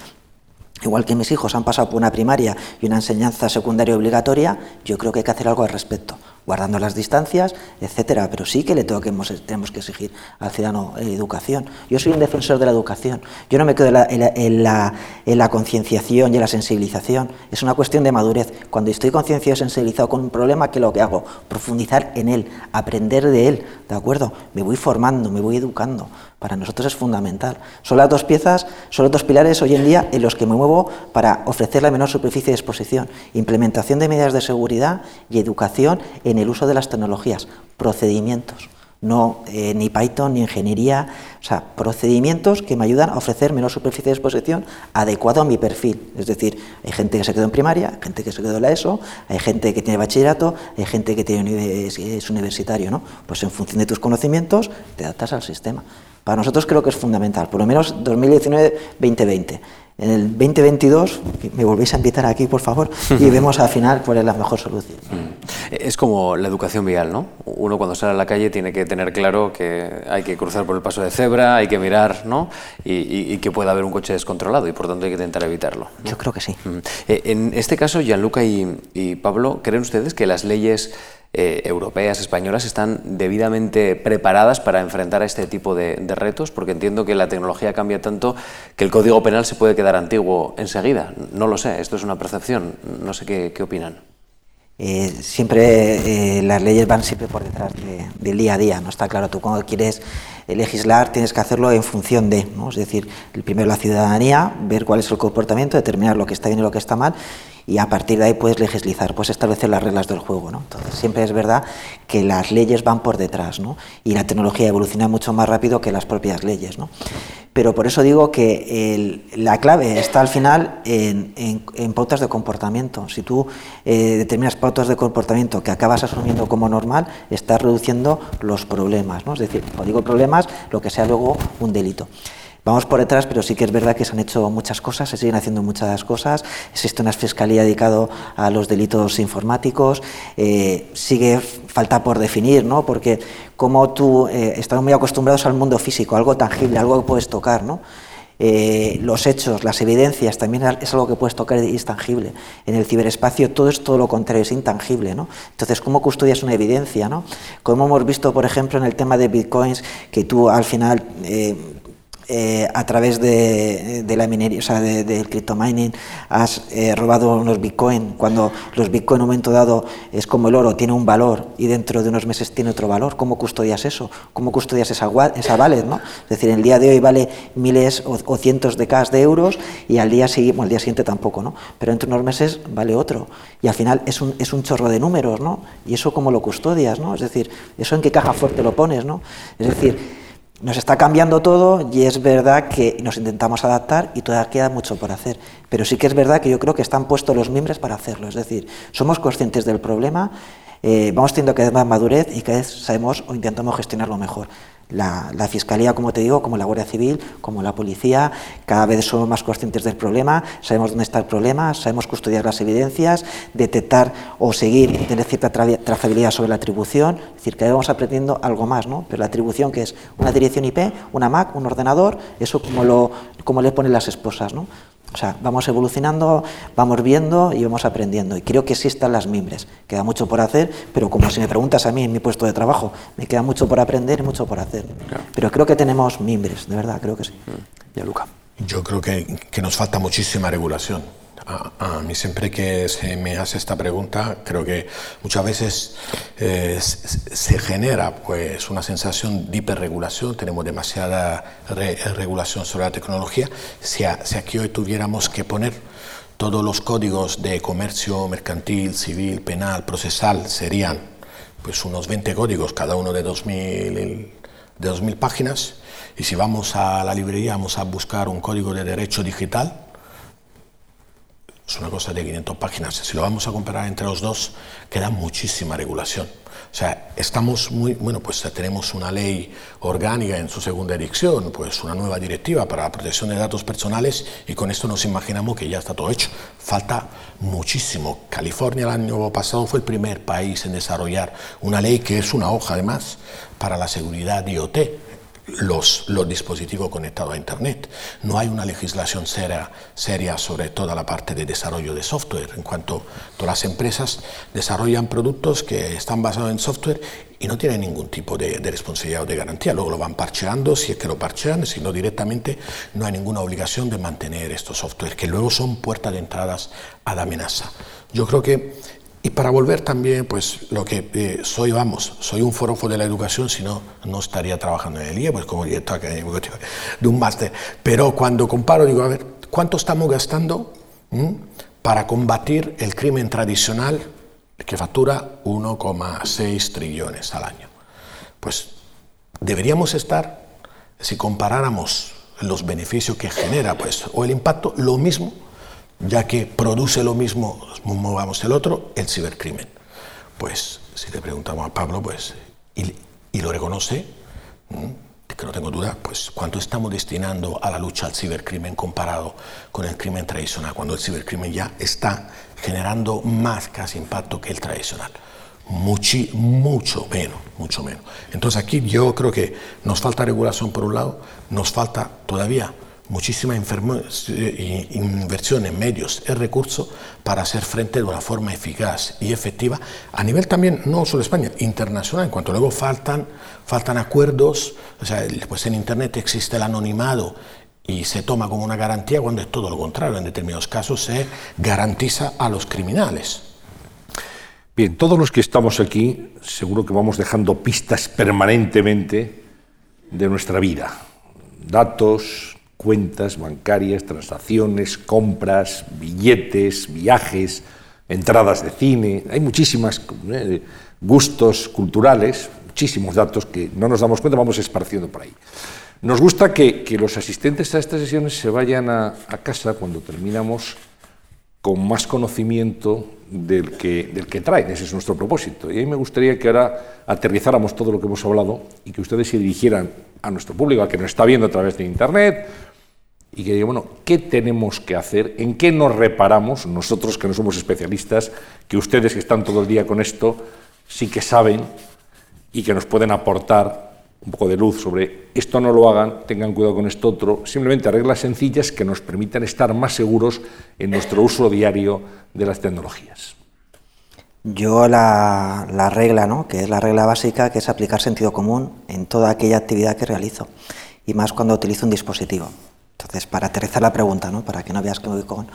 Igual que mis hijos han pasado por una primaria y una enseñanza secundaria obligatoria, yo creo que hay que hacer algo al respecto guardando las distancias, etcétera, pero sí que le tengo que, tenemos que exigir al ciudadano eh, educación. Yo soy un defensor de la educación, yo no me quedo en la, concienciación y en la sensibilización, es una cuestión de madurez. Cuando estoy concienciado y sensibilizado con un problema, ¿qué es lo que hago? Profundizar en él, aprender de él, ¿de acuerdo? Me voy formando, me voy educando. Para nosotros es fundamental. Son las dos piezas, son los dos pilares hoy en día en los que me muevo para ofrecer la menor superficie de exposición. Implementación de medidas de seguridad y educación en el uso de las tecnologías, procedimientos. No eh, ni Python ni ingeniería, o sea, procedimientos que me ayudan a ofrecer menor superficie de exposición adecuado a mi perfil. Es decir, hay gente que se quedó en primaria, hay gente que se quedó en la ESO, hay gente que tiene bachillerato, hay gente que tiene, es universitario, ¿no? Pues en función de tus conocimientos te adaptas al sistema. Para nosotros creo que es fundamental, por lo menos 2019-2020. En el 2022 me volvéis a invitar aquí, por favor, y vemos al final cuál es la mejor solución. Mm. Es como la educación vial, ¿no? Uno cuando sale a la calle tiene que tener claro que hay que cruzar por el paso de cebra, hay que mirar, ¿no? Y, que puede haber un coche descontrolado y por tanto hay que intentar evitarlo. Yo creo que sí. Mm. Eh, en este caso, Gianluca y, y Pablo, ¿creen ustedes que las leyes eh, europeas, españolas, están debidamente preparadas para enfrentar a este tipo de, retos? Porque entiendo que la tecnología cambia tanto que el Código Penal se puede quedar antiguo enseguida. No lo sé, esto es una percepción. No sé qué, opinan. Eh, siempre eh, las leyes van siempre por detrás del día a día, ¿no? Está claro, tú cuando quieres legislar tienes que hacerlo en función de, ¿no? es decir, primero la ciudadanía, ver cuál es el comportamiento, determinar lo que está bien y lo que está mal, y a partir de ahí puedes legislizar, puedes establecer las reglas del juego. ¿no? Entonces, siempre es verdad que las leyes van por detrás ¿no? y la tecnología evoluciona mucho más rápido que las propias leyes. ¿no? Pero por eso digo que la clave está al final en, pautas de comportamiento. Si tú eh, determinas pautas de comportamiento que acabas asumiendo como normal, estás reduciendo los problemas. ¿no? Es decir, cuando digo problemas, lo que sea luego un delito. Vamos por detrás, pero sí que es verdad que se han hecho muchas cosas, se siguen haciendo muchas cosas. Existe una fiscalía dedicada a los delitos informáticos. Eh, sigue falta por definir, ¿no? Porque como tú eh, estamos muy acostumbrados al mundo físico, algo tangible, algo que puedes tocar, ¿no? Eh, los hechos, las evidencias, también es algo que puedes tocar y es tangible. En el ciberespacio todo es todo lo contrario, es intangible. ¿no? Entonces, ¿cómo custodias una evidencia? ¿no? Como hemos visto, por ejemplo, en el tema de bitcoins, que tú al final eh, a través de, la minería, o sea, del de, criptomining, has eh, robado unos bitcoin, cuando los bitcoin en un momento dado es como el oro, tiene un valor y dentro de unos meses tiene otro valor, ¿cómo custodias eso? ¿Cómo custodias esa, esa wallet? ¿no? Es decir, el día de hoy vale miles o, cientos de K de euros y al día, siguiente, al día siguiente tampoco, ¿no? pero dentro de unos meses vale otro. Y al final es un, es un chorro de números, ¿no? Y eso cómo lo custodias, ¿no? Es decir, eso en qué caja fuerte lo pones, ¿no? Es decir, nos está cambiando todo y es verdad que nos intentamos adaptar y todavía queda mucho por hacer. Pero sí que es verdad que yo creo que están puestos los miembros para hacerlo. Es decir, somos conscientes del problema, eh, vamos teniendo cada vez más madurez y cada vez sabemos o intentamos gestionarlo mejor. La, Fiscalía, como te digo, como la Guardia Civil, como la Policía, cada vez somos más conscientes del problema, sabemos dónde está el problema, sabemos custodiar las evidencias, detectar o seguir, tener cierta trazabilidad sobre la atribución, es decir, que vamos aprendiendo algo más, ¿no? Pero la atribución que es una dirección IP, una Mac, un ordenador, eso como, lo, como le ponen las esposas, ¿no? O sea, vamos evolucionando, vamos viendo y vamos aprendiendo. Y creo que sí están las mimbres. Queda mucho por hacer, pero como si me preguntas a mí en mi puesto de trabajo, me queda mucho por aprender y mucho por hacer. Pero creo que tenemos mimbres, de verdad, creo que sí. Ya, Luca. Yo creo que, que nos falta muchísima regulación. A, mí siempre que se me hace esta pregunta, creo que muchas veces eh, se genera pues, una sensación de hiperregulación, tenemos demasiada regulación sobre la tecnología. Si, si aquí hoy tuviéramos que poner todos los códigos de comercio mercantil, civil, penal, procesal, serían pues, unos 20 códigos, cada uno de 2.000, de 2000 páginas. Y si vamos a la librería, vamos a buscar un código de derecho digital, es una cosa de 500 páginas. Si lo vamos a comparar entre los dos, queda muchísima regulación. O sea, estamos muy, bueno, pues tenemos una ley orgánica en su segunda edición, pues una nueva directiva para la protección de datos personales y con esto nos imaginamos que ya está todo hecho. Falta muchísimo. California el año pasado fue el primer país en desarrollar una ley que es una hoja además para la seguridad IoT los, dispositivos conectados a Internet. No hay una legislación seria, sobre toda la parte de desarrollo de software, en cuanto todas las empresas desarrollan productos que están basados en software y no tienen ningún tipo de, de, responsabilidad o de garantía. Luego lo van parcheando, si es que lo parchean, si no directamente, no hay ninguna obligación de mantener estos software, que luego son puertas de entradas a la amenaza. Yo creo que y para volver también, pues lo que eh, soy, vamos, soy un forofo de la educación, si no, no estaría trabajando en el IE, pues como director académico de un máster. Pero cuando comparo, digo, a ver, ¿cuánto estamos gastando para combatir el crimen tradicional que factura 1,6 trillones al año? Pues deberíamos estar, si comparáramos los beneficios que genera, pues, o el impacto, lo mismo ya que produce lo mismo, movamos el otro, el cibercrimen. Pues si le preguntamos a Pablo, pues, y, lo reconoce, que no tengo duda, pues cuánto estamos destinando a la lucha al cibercrimen comparado con el crimen tradicional, cuando el cibercrimen ya está generando más casi impacto que el tradicional. Muchi, mucho menos, mucho menos. Entonces aquí yo creo que nos falta regulación por un lado, nos falta todavía muchísima eh, inversión en medios y recursos para hacer frente de una forma eficaz y efectiva a nivel también, no solo España, internacional, en cuanto luego faltan, faltan acuerdos, o sea, pues en Internet existe el anonimado y se toma como una garantía cuando es todo lo contrario, en determinados casos se garantiza a los criminales. Bien, todos los que estamos aquí seguro que vamos dejando pistas permanentemente de nuestra vida, datos, cuentas bancarias, transacciones, compras, billetes, viajes, entradas de cine. Hay muchísimos eh, gustos culturales, muchísimos datos que no nos damos cuenta, vamos esparciendo por ahí. Nos gusta que, los asistentes a estas sesiones se vayan a, casa cuando terminamos con más conocimiento del que, del que traen. Ese es nuestro propósito. Y a mí me gustaría que ahora aterrizáramos todo lo que hemos hablado y que ustedes se dirigieran a nuestro público, a que nos está viendo a través de Internet y que diga, bueno, ¿qué tenemos que hacer? ¿En qué nos reparamos? Nosotros que no somos especialistas, que ustedes que están todo el día con esto, sí que saben y que nos pueden aportar un poco de luz sobre esto no lo hagan, tengan cuidado con esto otro, simplemente reglas sencillas que nos permitan estar más seguros en nuestro uso diario de las tecnologías. Yo la, la regla, ¿no? que es la regla básica, que es aplicar sentido común en toda aquella actividad que realizo, y más cuando utilizo un dispositivo. Entonces, para aterrizar la pregunta, ¿no? para que no veas que voy con,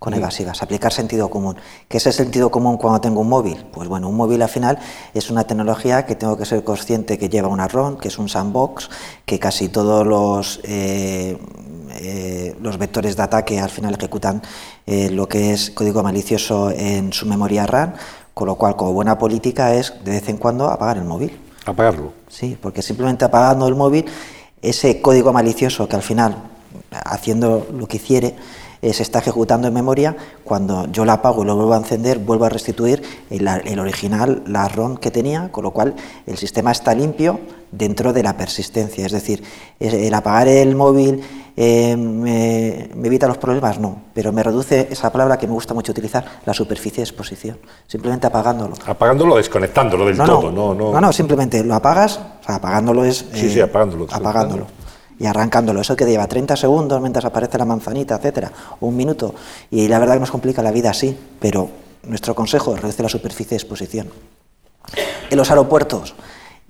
con evasivas, aplicar sentido común. ¿Qué es el sentido común cuando tengo un móvil? Pues bueno, un móvil al final es una tecnología que tengo que ser consciente que lleva una ROM, que es un sandbox, que casi todos los, eh, eh, los vectores de ataque al final ejecutan eh, lo que es código malicioso en su memoria RAM, con lo cual, como buena política, es de vez en cuando apagar el móvil. Apagarlo. Sí, porque simplemente apagando el móvil, ese código malicioso que al final haciendo lo que quiere, eh, se está ejecutando en memoria, cuando yo la apago y lo vuelvo a encender, vuelvo a restituir el, original, la ROM que tenía, con lo cual el sistema está limpio dentro de la persistencia. Es decir, el apagar el móvil eh, me, evita los problemas, no, pero me reduce esa palabra que me gusta mucho utilizar, la superficie de exposición, simplemente apagándolo. Apagándolo, desconectándolo del todo, no, no, no. No, simplemente lo apagas, o sea, apagándolo es... sí, sí, apagándolo. Apagándolo y arrancándolo. Eso que lleva 30 segundos mientras aparece la manzanita, etcétera, un minuto. Y la verdad que nos complica la vida así, pero nuestro consejo es reducir la superficie de exposición. En los aeropuertos,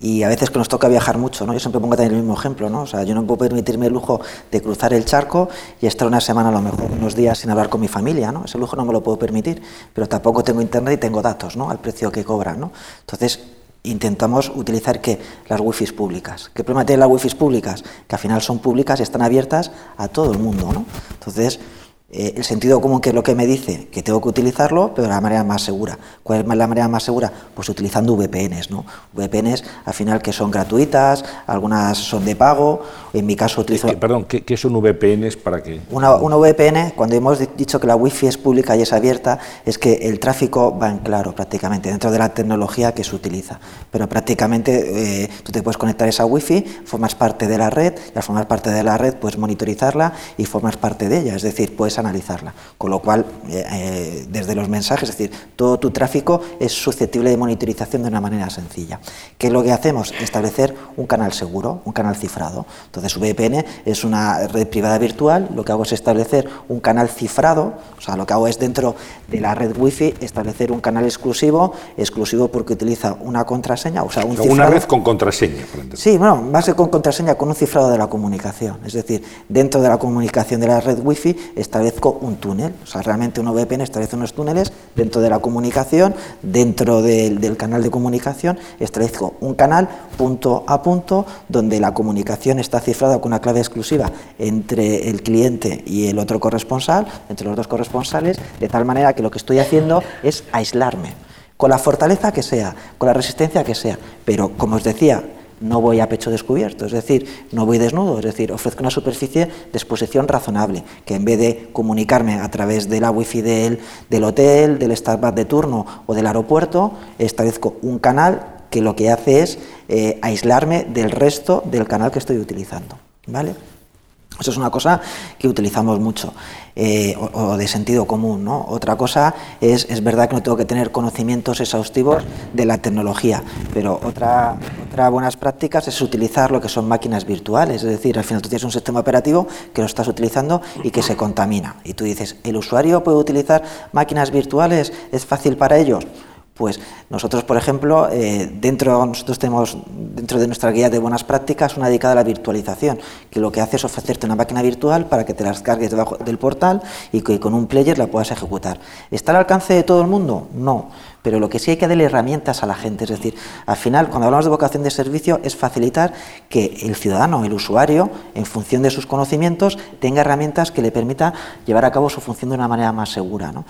y a veces que nos toca viajar mucho, ¿no? Yo siempre pongo también el mismo ejemplo, ¿no? O sea, yo no puedo permitirme el lujo de cruzar el charco y estar una semana a lo mejor, unos días sin hablar con mi familia, ¿no? Ese lujo no me lo puedo permitir, pero tampoco tengo internet y tengo datos, ¿no? Al precio que cobran, ¿no? Entonces, intentamos utilizar ¿qué? las wifi públicas. ¿Qué problema tienen las wifi públicas? Que al final son públicas y están abiertas a todo el mundo, ¿no? Entonces, eh, el sentido común que es lo que me dice que tengo que utilizarlo, pero de la manera más segura. ¿Cuál es la manera más segura? Pues utilizando VPNs, ¿no? VPNs al final que son gratuitas, algunas son de pago, en mi caso utilizo... perdón, ¿qué, son VPNs para qué? Una, VPN, cuando hemos dicho que la Wi-Fi es pública y es abierta, es que el tráfico va en claro prácticamente, dentro de la tecnología que se utiliza. Pero prácticamente eh, tú te puedes conectar a esa Wi-Fi, formas parte de la red, y al formar parte de la red puedes monitorizarla y formas parte de ella, es decir, puedes analizarla. Con lo cual, eh, eh, desde los mensajes, es decir, todo tu tráfico es susceptible de monitorización de una manera sencilla. ¿Qué es lo que hacemos? Establecer un canal seguro, un canal cifrado. Entonces, VPN es una red privada virtual, lo que hago es establecer un canal cifrado, o sea, lo que hago es dentro de la red Wi-Fi establecer un canal exclusivo, exclusivo porque utiliza una contraseña, o sea, un Una red con contraseña. Sí, bueno, más que con contraseña, con un cifrado de la comunicación. Es decir, dentro de la comunicación de la red Wi-Fi establece un túnel, o sea, realmente un VPN establece unos túneles dentro de la comunicación, dentro del, canal de comunicación, establezco un canal punto a punto donde la comunicación está cifrada con una clave exclusiva entre el cliente y el otro corresponsal, entre los dos corresponsales, de tal manera que lo que estoy haciendo es aislarme, con la fortaleza que sea, con la resistencia que sea, pero como os decía, no voy a pecho descubierto, es decir, no voy desnudo, es decir, ofrezco una superficie de exposición razonable, que en vez de comunicarme a través de la wifi del, del hotel, del Starbucks de turno o del aeropuerto, establezco un canal que lo que hace es eh, aislarme del resto del canal que estoy utilizando. ¿Vale? Eso es una cosa que utilizamos mucho, eh, o, de sentido común. ¿no? Otra cosa es, es verdad que no tengo que tener conocimientos exhaustivos de la tecnología, pero otra, otra buenas prácticas es utilizar lo que son máquinas virtuales, es decir, al final tú tienes un sistema operativo que lo estás utilizando y que se contamina. Y tú dices, ¿el usuario puede utilizar máquinas virtuales? ¿Es fácil para ellos? Pues nosotros, por ejemplo, eh, dentro, nosotros tenemos dentro de nuestra guía de buenas prácticas una dedicada a la virtualización, que lo que hace es ofrecerte una máquina virtual para que te las cargues debajo del portal y que con un player la puedas ejecutar. ¿Está al alcance de todo el mundo? No. Pero lo que sí hay que darle herramientas a la gente, es decir, al final, cuando hablamos de vocación de servicio, es facilitar que el ciudadano, el usuario, en función de sus conocimientos, tenga herramientas que le permita llevar a cabo su función de una manera más segura. ¿no?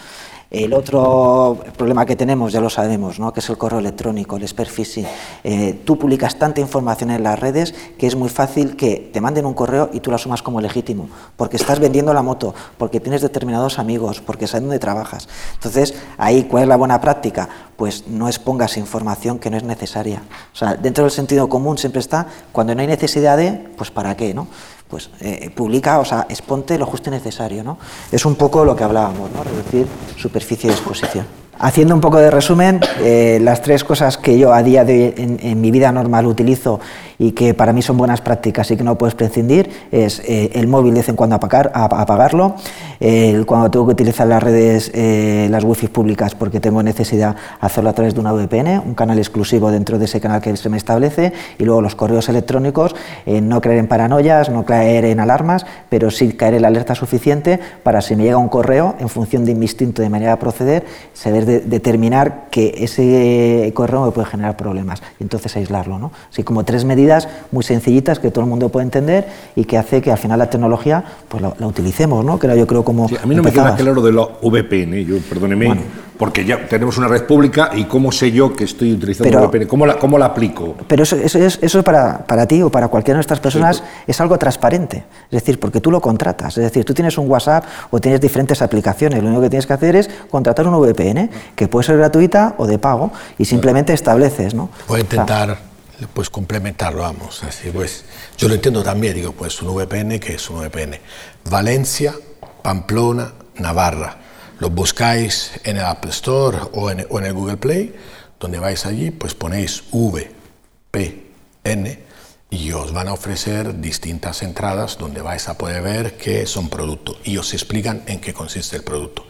El otro problema que tenemos, ya lo sabemos, ¿no? que es el correo electrónico, el phishing. Eh, tú publicas tanta información en las redes que es muy fácil que te manden un correo y tú lo asumas como legítimo, porque estás vendiendo la moto, porque tienes determinados amigos, porque sabes dónde trabajas. Entonces, ahí, ¿cuál es la buena práctica? Pues no expongas información que no es necesaria. O sea, dentro del sentido común siempre está, cuando no hay necesidad de, pues ¿para qué? ¿no? Pues eh, publica, o sea, exponte lo justo y necesario, ¿no? Es un poco lo que hablábamos, ¿no? Reducir superficie de exposición. Haciendo un poco de resumen, eh, las tres cosas que yo a día de hoy en, en mi vida normal utilizo y que para mí son buenas prácticas y que no puedes prescindir es eh, el móvil de vez en cuando apagar, apagarlo, cuando tengo que utilizar las redes, eh, las wifi públicas porque tengo necesidad hacerlo a través de una VPN, un canal exclusivo dentro de ese canal que se me establece y luego los correos electrónicos, eh, no caer en paranoias, no caer en alarmas, pero sí caer en la alerta suficiente para si me llega un correo en función de mi instinto de manera de proceder, saber determinar que ese correo me puede generar problemas y entonces aislarlo. ¿no? Así como tres medidas muy sencillitas que todo el mundo puede entender y que hace que al final la tecnología pues la, utilicemos, ¿no? Que era yo creo como... a mí no me queda claro de lo VPN, yo, perdóneme, porque ya tenemos una red pública y cómo sé yo que estoy utilizando VPN, ¿Cómo la, cómo la aplico? Pero eso, eso, es, eso para, para ti o para cualquiera de estas personas es algo transparente, es decir, porque tú lo contratas, es decir, tú tienes un WhatsApp o tienes diferentes aplicaciones, lo único que tienes que hacer es contratar un VPN, que puede ser gratuita o de pago, y simplemente estableces, ¿no? Puedo intentar pues complementarlo, vamos. Así pues, yo lo entiendo también, digo, pues un VPN, que es un VPN? Valencia, Pamplona, Navarra. Lo buscáis en el Apple Store o en, o en el Google Play, donde vais allí, pues ponéis VPN y os van a ofrecer distintas entradas donde vais a poder ver qué son productos y os explican en qué consiste el producto.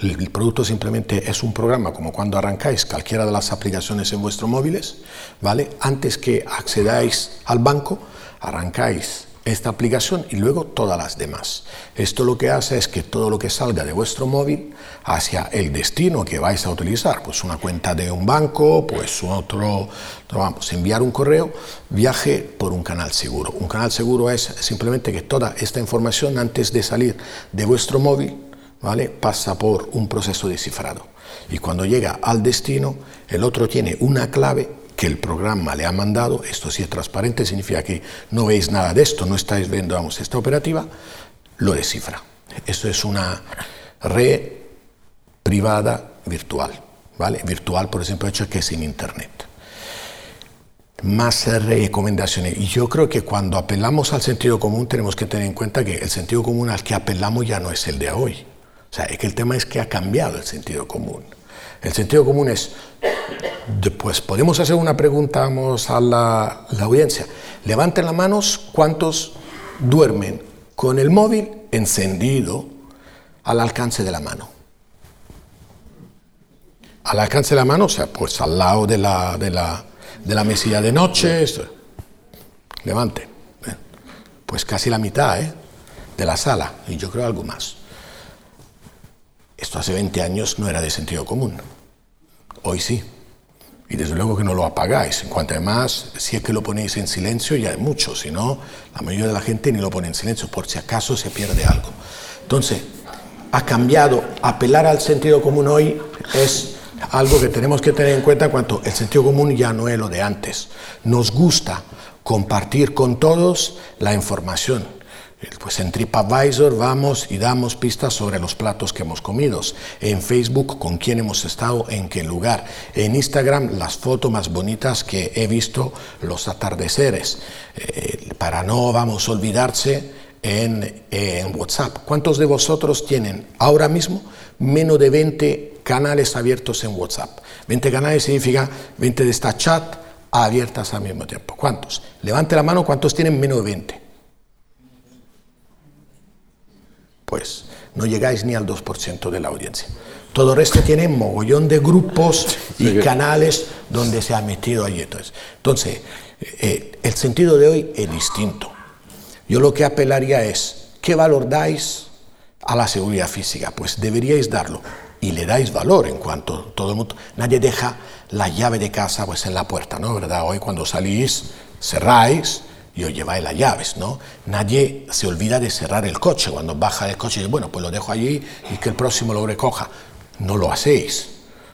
El producto simplemente es un programa como cuando arrancáis cualquiera de las aplicaciones en vuestros móviles, ¿vale? Antes que accedáis al banco, arrancáis esta aplicación y luego todas las demás. Esto lo que hace es que todo lo que salga de vuestro móvil hacia el destino que vais a utilizar, pues una cuenta de un banco, pues otro, vamos, enviar un correo, viaje por un canal seguro. Un canal seguro es simplemente que toda esta información antes de salir de vuestro móvil, ¿vale? pasa por un proceso de cifrado. Y cuando llega al destino, el otro tiene una clave que el programa le ha mandado, esto sí es transparente, significa que no veis nada de esto, no estáis viendo vamos, esta operativa, lo descifra. Esto es una red privada virtual, ¿vale? Virtual, por ejemplo, hecho que es sin internet. Más recomendaciones. Y yo creo que cuando apelamos al sentido común tenemos que tener en cuenta que el sentido común al que apelamos ya no es el de hoy. O sea, es que el tema es que ha cambiado el sentido común. El sentido común es, después podemos hacer una pregunta a la, audiencia. Levanten las manos cuántos duermen con el móvil encendido al alcance de la mano. Al alcance de la mano, o sea, pues al lado de la, de la, de la mesilla de noche. Levante. Pues casi la mitad ¿eh? de la sala, y yo creo algo más. Esto hace 20 años no era de sentido común. Hoy sí. Y desde luego que no lo apagáis. En cuanto además, si es que lo ponéis en silencio, ya es mucho. Si no, la mayoría de la gente ni lo pone en silencio, por si acaso se pierde algo. Entonces, ha cambiado. Apelar al sentido común hoy es algo que tenemos que tener en cuenta cuanto el sentido común ya no es lo de antes. Nos gusta compartir con todos la información pues en TripAdvisor vamos y damos pistas sobre los platos que hemos comido. En Facebook con quién hemos estado, en qué lugar. En Instagram las fotos más bonitas que he visto, los atardeceres. Eh, para no vamos a olvidarse en, en, WhatsApp. ¿Cuántos de vosotros tienen ahora mismo menos de 20 canales abiertos en WhatsApp? 20 canales significa 20 de esta chat abiertas al mismo tiempo. ¿Cuántos? Levante la mano, ¿cuántos tienen menos de 20? Pues no llegáis ni al 2% de la audiencia. Todo el resto tiene mogollón de grupos y canales donde se ha metido allí. Entonces, entonces eh, el sentido de hoy es distinto. Yo lo que apelaría es, ¿qué valor dais a la seguridad física? Pues deberíais darlo. Y le dais valor en cuanto todo el mundo... Nadie deja la llave de casa pues en la puerta, ¿no? ¿Verdad? Hoy cuando salís, cerráis, y os lleváis las llaves, ¿no? Nadie se olvida de cerrar el coche cuando baja del coche bueno, pues lo dejo allí y que el próximo lo recoja. No lo hacéis.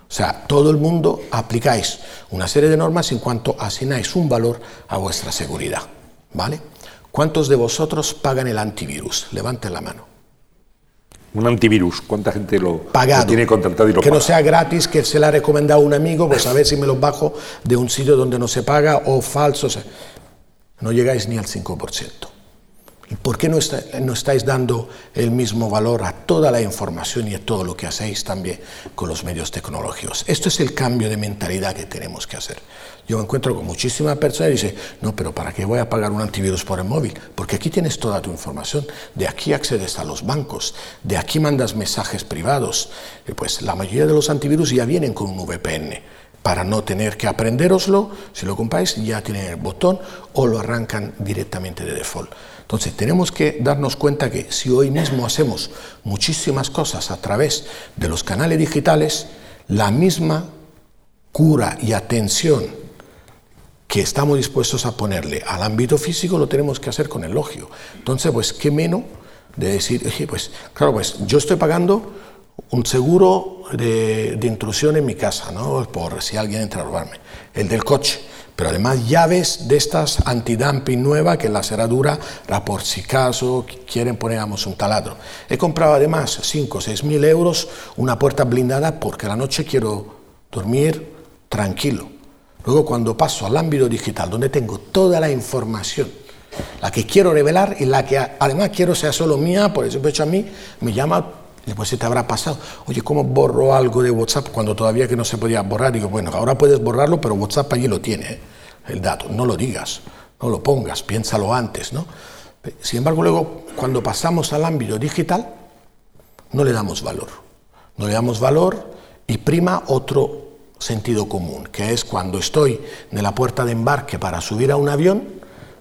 O sea, todo el mundo aplicáis una serie de normas en cuanto asignáis un valor a vuestra seguridad, ¿vale? ¿Cuántos de vosotros pagan el antivirus? Levanten la mano. Un antivirus, ¿cuánta gente lo, tiene contratado y lo Que no sea gratis, que se le ha recomendado un amigo, pues a ver si me lo bajo de un sitio donde no se paga o falso. No llegáis ni al 5%. ¿Y por qué no, estáis dando el mismo valor a toda la información y a todo lo que hacéis también con los medios tecnológicos? Esto es el cambio de mentalidad que tenemos que hacer. Yo me encuentro con muchísimas personas y dicen, no, pero ¿para qué voy a pagar un antivirus por el móvil? Porque aquí tienes toda tu información, de aquí accedes a los bancos, de aquí mandas mensajes privados. Pues la mayoría de los antivirus ya vienen con un VPN para no tener que aprenderoslo, si lo compráis ya tienen el botón o lo arrancan directamente de default. Entonces tenemos que darnos cuenta que si hoy mismo hacemos muchísimas cosas a través de los canales digitales, la misma cura y atención que estamos dispuestos a ponerle al ámbito físico lo tenemos que hacer con el elogio. Entonces, pues qué menos de decir, pues claro, pues yo estoy pagando un seguro de, intrusión en mi casa, ¿no? por si alguien entra a robarme, el del coche, pero además llaves de estas antidumping nueva que la cerradura, por si caso quieren ponernos un taladro. He comprado además 5 o 6 mil euros una puerta blindada porque la noche quiero dormir tranquilo. Luego cuando paso al ámbito digital, donde tengo toda la información, la que quiero revelar y la que además quiero sea solo mía, por ejemplo, hecho a mí, me llama Después se te habrá pasado, oye, ¿cómo borro algo de WhatsApp cuando todavía que no se podía borrar? Digo, bueno, ahora puedes borrarlo, pero WhatsApp allí lo tiene, ¿eh? el dato. No lo digas, no lo pongas, piénsalo antes, ¿no? Sin embargo, luego, cuando pasamos al ámbito digital, no le damos valor. no le damos valor y prima otro sentido común, que es cuando estoy en la puerta de embarque para subir a un avión,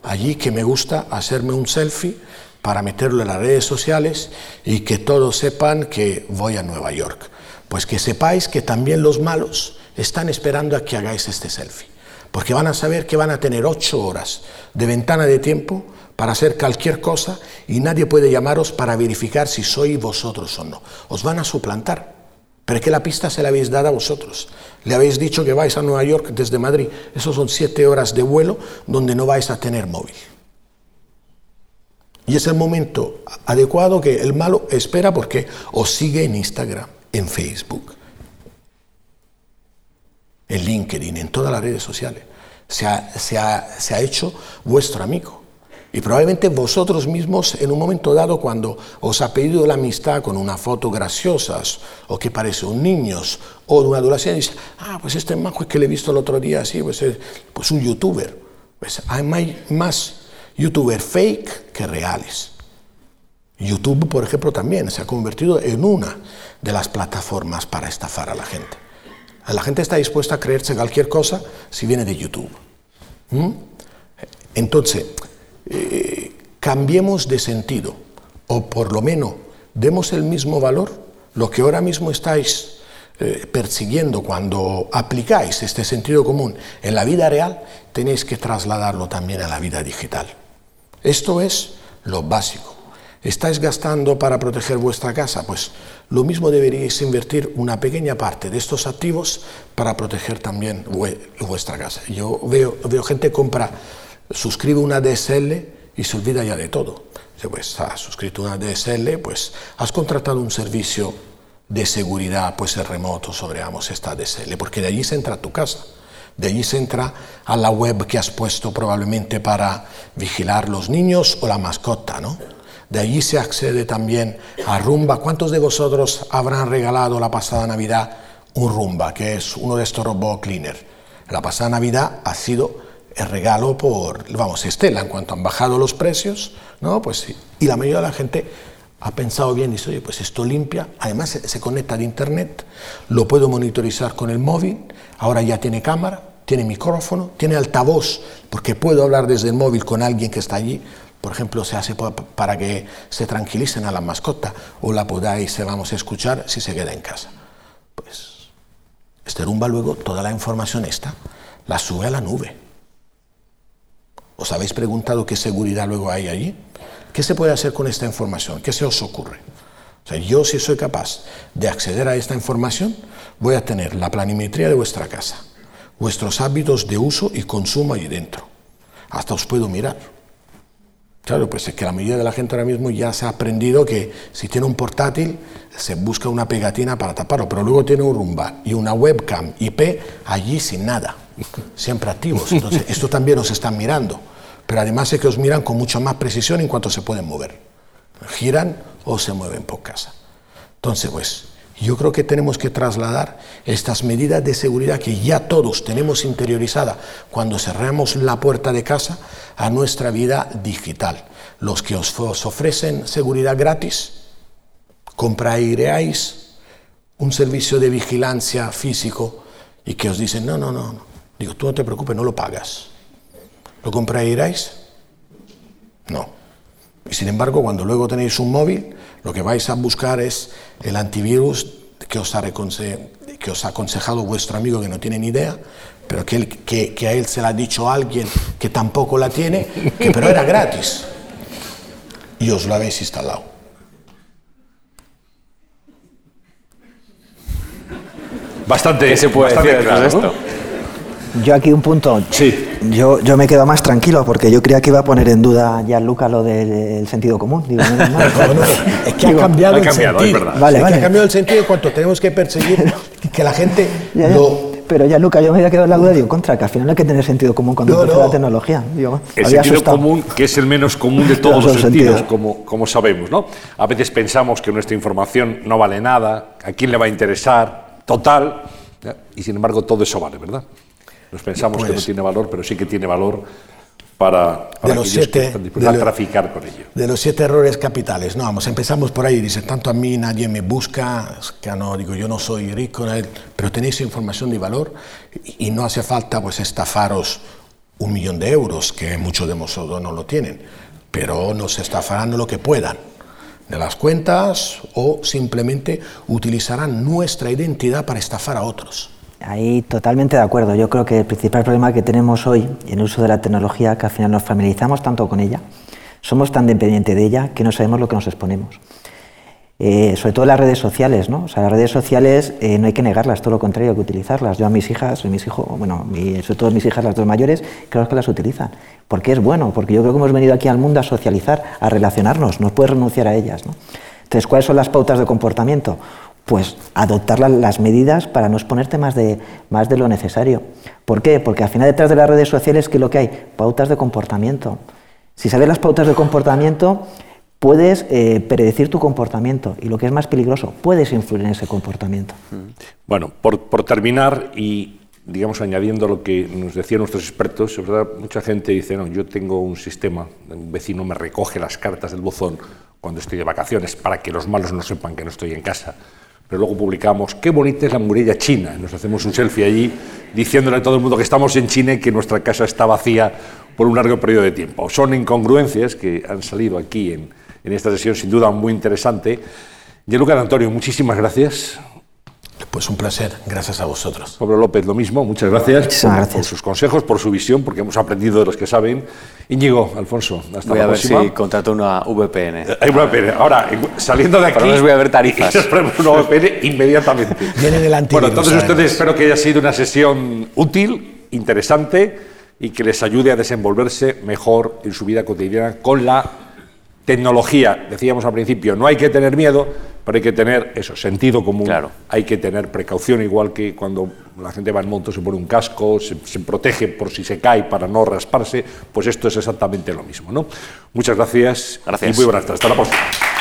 allí que me gusta hacerme un selfie para meterlo en las redes sociales y que todos sepan que voy a Nueva York. Pues que sepáis que también los malos están esperando a que hagáis este selfie, porque van a saber que van a tener ocho horas de ventana de tiempo para hacer cualquier cosa y nadie puede llamaros para verificar si sois vosotros o no. Os van a suplantar. Pero es que la pista se la habéis dado a vosotros. Le habéis dicho que vais a Nueva York desde Madrid. Esos son siete horas de vuelo donde no vais a tener móvil. Y es el momento adecuado que el malo espera porque os sigue en Instagram, en Facebook, en LinkedIn, en todas las redes sociales. Se ha, se ha, se ha hecho vuestro amigo. Y probablemente vosotros mismos en un momento dado cuando os ha pedido la amistad con una foto graciosa o que parece un niño o de un adolescente, dice, ah, pues este majo que le he visto el otro día así, pues es pues un youtuber. Pues hay más youtubers fake que reales. YouTube, por ejemplo, también se ha convertido en una de las plataformas para estafar a la gente. La gente está dispuesta a creerse cualquier cosa si viene de YouTube. ¿Mm? Entonces, eh, cambiemos de sentido, o por lo menos demos el mismo valor, lo que ahora mismo estáis eh, persiguiendo cuando aplicáis este sentido común en la vida real, tenéis que trasladarlo también a la vida digital. Esto es lo básico. ¿Estáis gastando para proteger vuestra casa? Pues lo mismo deberíais invertir una pequeña parte de estos activos para proteger también vuestra casa. Yo veo, veo gente compra suscribe una DSL y se olvida ya de todo. Pues has suscrito una DSL, pues has contratado un servicio de seguridad, pues el remoto sobre Amos esta DSL, porque de allí se entra a tu casa, de allí se entra a la web que has puesto probablemente para vigilar los niños o la mascota, ¿no? De allí se accede también a Rumba. ¿Cuántos de vosotros habrán regalado la pasada Navidad un Rumba, que es uno de estos robots cleaner? La pasada Navidad ha sido el regalo por, vamos, Estela, en cuanto han bajado los precios, ¿no? Pues. Y la mayoría de la gente ha pensado bien y dice, oye, pues esto limpia, además se, conecta de internet, lo puedo monitorizar con el móvil, ahora ya tiene cámara, tiene micrófono, tiene altavoz, porque puedo hablar desde el móvil con alguien que está allí, por ejemplo, se hace para que se tranquilicen a la mascota o la podáis, vamos a escuchar si se queda en casa. Pues este rumba luego toda la información esta la sube a la nube ¿Os habéis preguntado qué seguridad luego hay allí? ¿Qué se puede hacer con esta información? ¿Qué se os ocurre? O sea, yo si soy capaz de acceder a esta información, voy a tener la planimetría de vuestra casa, vuestros hábitos de uso y consumo ahí dentro. Hasta os puedo mirar. Claro, pues es que la mayoría de la gente ahora mismo ya se ha aprendido que si tiene un portátil se busca una pegatina para taparlo, pero luego tiene un rumba y una webcam IP allí sin nada siempre activos. Entonces, esto también os están mirando. Pero además es que os miran con mucha más precisión en cuanto se pueden mover. Giran o se mueven por casa. Entonces, pues, yo creo que tenemos que trasladar estas medidas de seguridad que ya todos tenemos interiorizada cuando cerramos la puerta de casa a nuestra vida digital. Los que os, ofrecen seguridad gratis, compraréis un servicio de vigilancia físico y que os dicen, no, no, no, no Digo, tú no te preocupes, no lo pagas. ¿Lo compraréis? No. Y sin embargo, cuando luego tenéis un móvil, lo que vais a buscar es el antivirus que os ha, que os ha aconsejado vuestro amigo que no tiene ni idea, pero que, que, a él se la ha dicho alguien que tampoco la tiene, que, pero era gratis. Y os lo habéis instalado. Bastante, se puede bastante decir claro, esto? Yo aquí un punto. Sí. Yo, yo me quedo más tranquilo porque yo creía que iba a poner en duda ya Luca lo del sentido común. Digo, mal. No, no, es que ha cambiado ha el cambiado, es sentido. Vale, Es que vale. ha cambiado el sentido en cuanto tenemos que perseguir que la gente Ya, ya. lo... Pero ya, Luca, yo me había quedado en la duda, digo, contra, que al final hay que tener sentido común cuando No, no. la tecnología. Digo, El sentido asustado. común, que es el menos común de todos los los sentidos, sentidos. como, como sabemos, ¿no? A veces pensamos que nuestra información no vale nada, a quién le va a interesar, total, ¿ya? y sin embargo todo eso vale, ¿verdad? Nos pensamos que no Pues- tiene valor, pero sí que tiene valor para, para de los que siete, están dispuestos de a lo- traficar con ello. De los siete errores capitales, no, vamos, empezamos por ahí, dice, tanto a mí nadie me busca, es que no, digo, yo no soy rico, pero tenéis información de valor y, y no hace falta pues estafaros un millón de euros, que muchos de nosotros no lo tienen, pero nos estafarán lo que puedan de las cuentas o simplemente utilizarán nuestra identidad para estafar a otros. Ahí totalmente de acuerdo. Yo creo que el principal problema que tenemos hoy en el uso de la tecnología, que al final nos familiarizamos tanto con ella, somos tan dependientes de ella que no sabemos lo que nos exponemos. Eh, sobre todo las redes sociales, ¿no? O sea, las redes sociales eh, no hay que negarlas, todo lo contrario, hay que utilizarlas. Yo a mis hijas, a mis hijos, bueno, mi- sobre todo mis hijas, las dos mayores, creo que las utilizan. Porque es bueno, porque yo creo que hemos venido aquí al mundo a socializar, a relacionarnos, no puedes renunciar a ellas, ¿no? Entonces, ¿cuáles son las pautas de comportamiento? Pues adoptar la- las medidas para no exponerte más de, más de lo necesario. ¿Por qué? Porque al final detrás de las redes sociales, ¿qué es lo que hay? Pautas de comportamiento. Si sabes las pautas de comportamiento, puedes eh, predecir tu comportamiento y lo que es más peligroso, puedes influir en ese comportamiento. Bueno, por, por terminar y digamos añadiendo lo que nos decían nuestros expertos, es verdad, mucha gente dice, no, yo tengo un sistema, un vecino me recoge las cartas del buzón cuando estoy de vacaciones para que los malos no sepan que no estoy en casa. Pero luego publicamos, qué bonita es la muralla china. Nos hacemos un selfie allí diciéndole a todo el mundo que estamos en China y que nuestra casa está vacía por un largo periodo de tiempo. Son incongruencias que han salido aquí en, en esta sesión, sin duda muy interesante. Gianluca Antonio, muchísimas gracias. Pues un placer, gracias a vosotros. Pablo López, lo mismo, muchas gracias, Muchísimas por, gracias. por sus consejos, por su visión, porque hemos aprendido de los que saben. Íñigo, Alfonso, hasta Voy la a ver si contrato una VPN. Eh, una VPN. Ahora, en- saliendo de aquí. Pero os voy a ver tarifas. una VPN inmediatamente. Viene el antivirus, Bueno, entonces además. ustedes espero que haya sido una sesión útil, interesante y que les ayude a desenvolverse mejor en su vida cotidiana con la tecnología. Decíamos al principio, no hay que tener miedo, pero hay que tener eso, sentido común. Claro. Hay que tener precaución, igual que cuando la gente va en moto, se pone un casco, se, se protege por si se cae para no rasparse, pues esto es exactamente lo mismo. ¿no? Muchas gracias, Gracias. y muy buenas tardes. Hasta la próxima.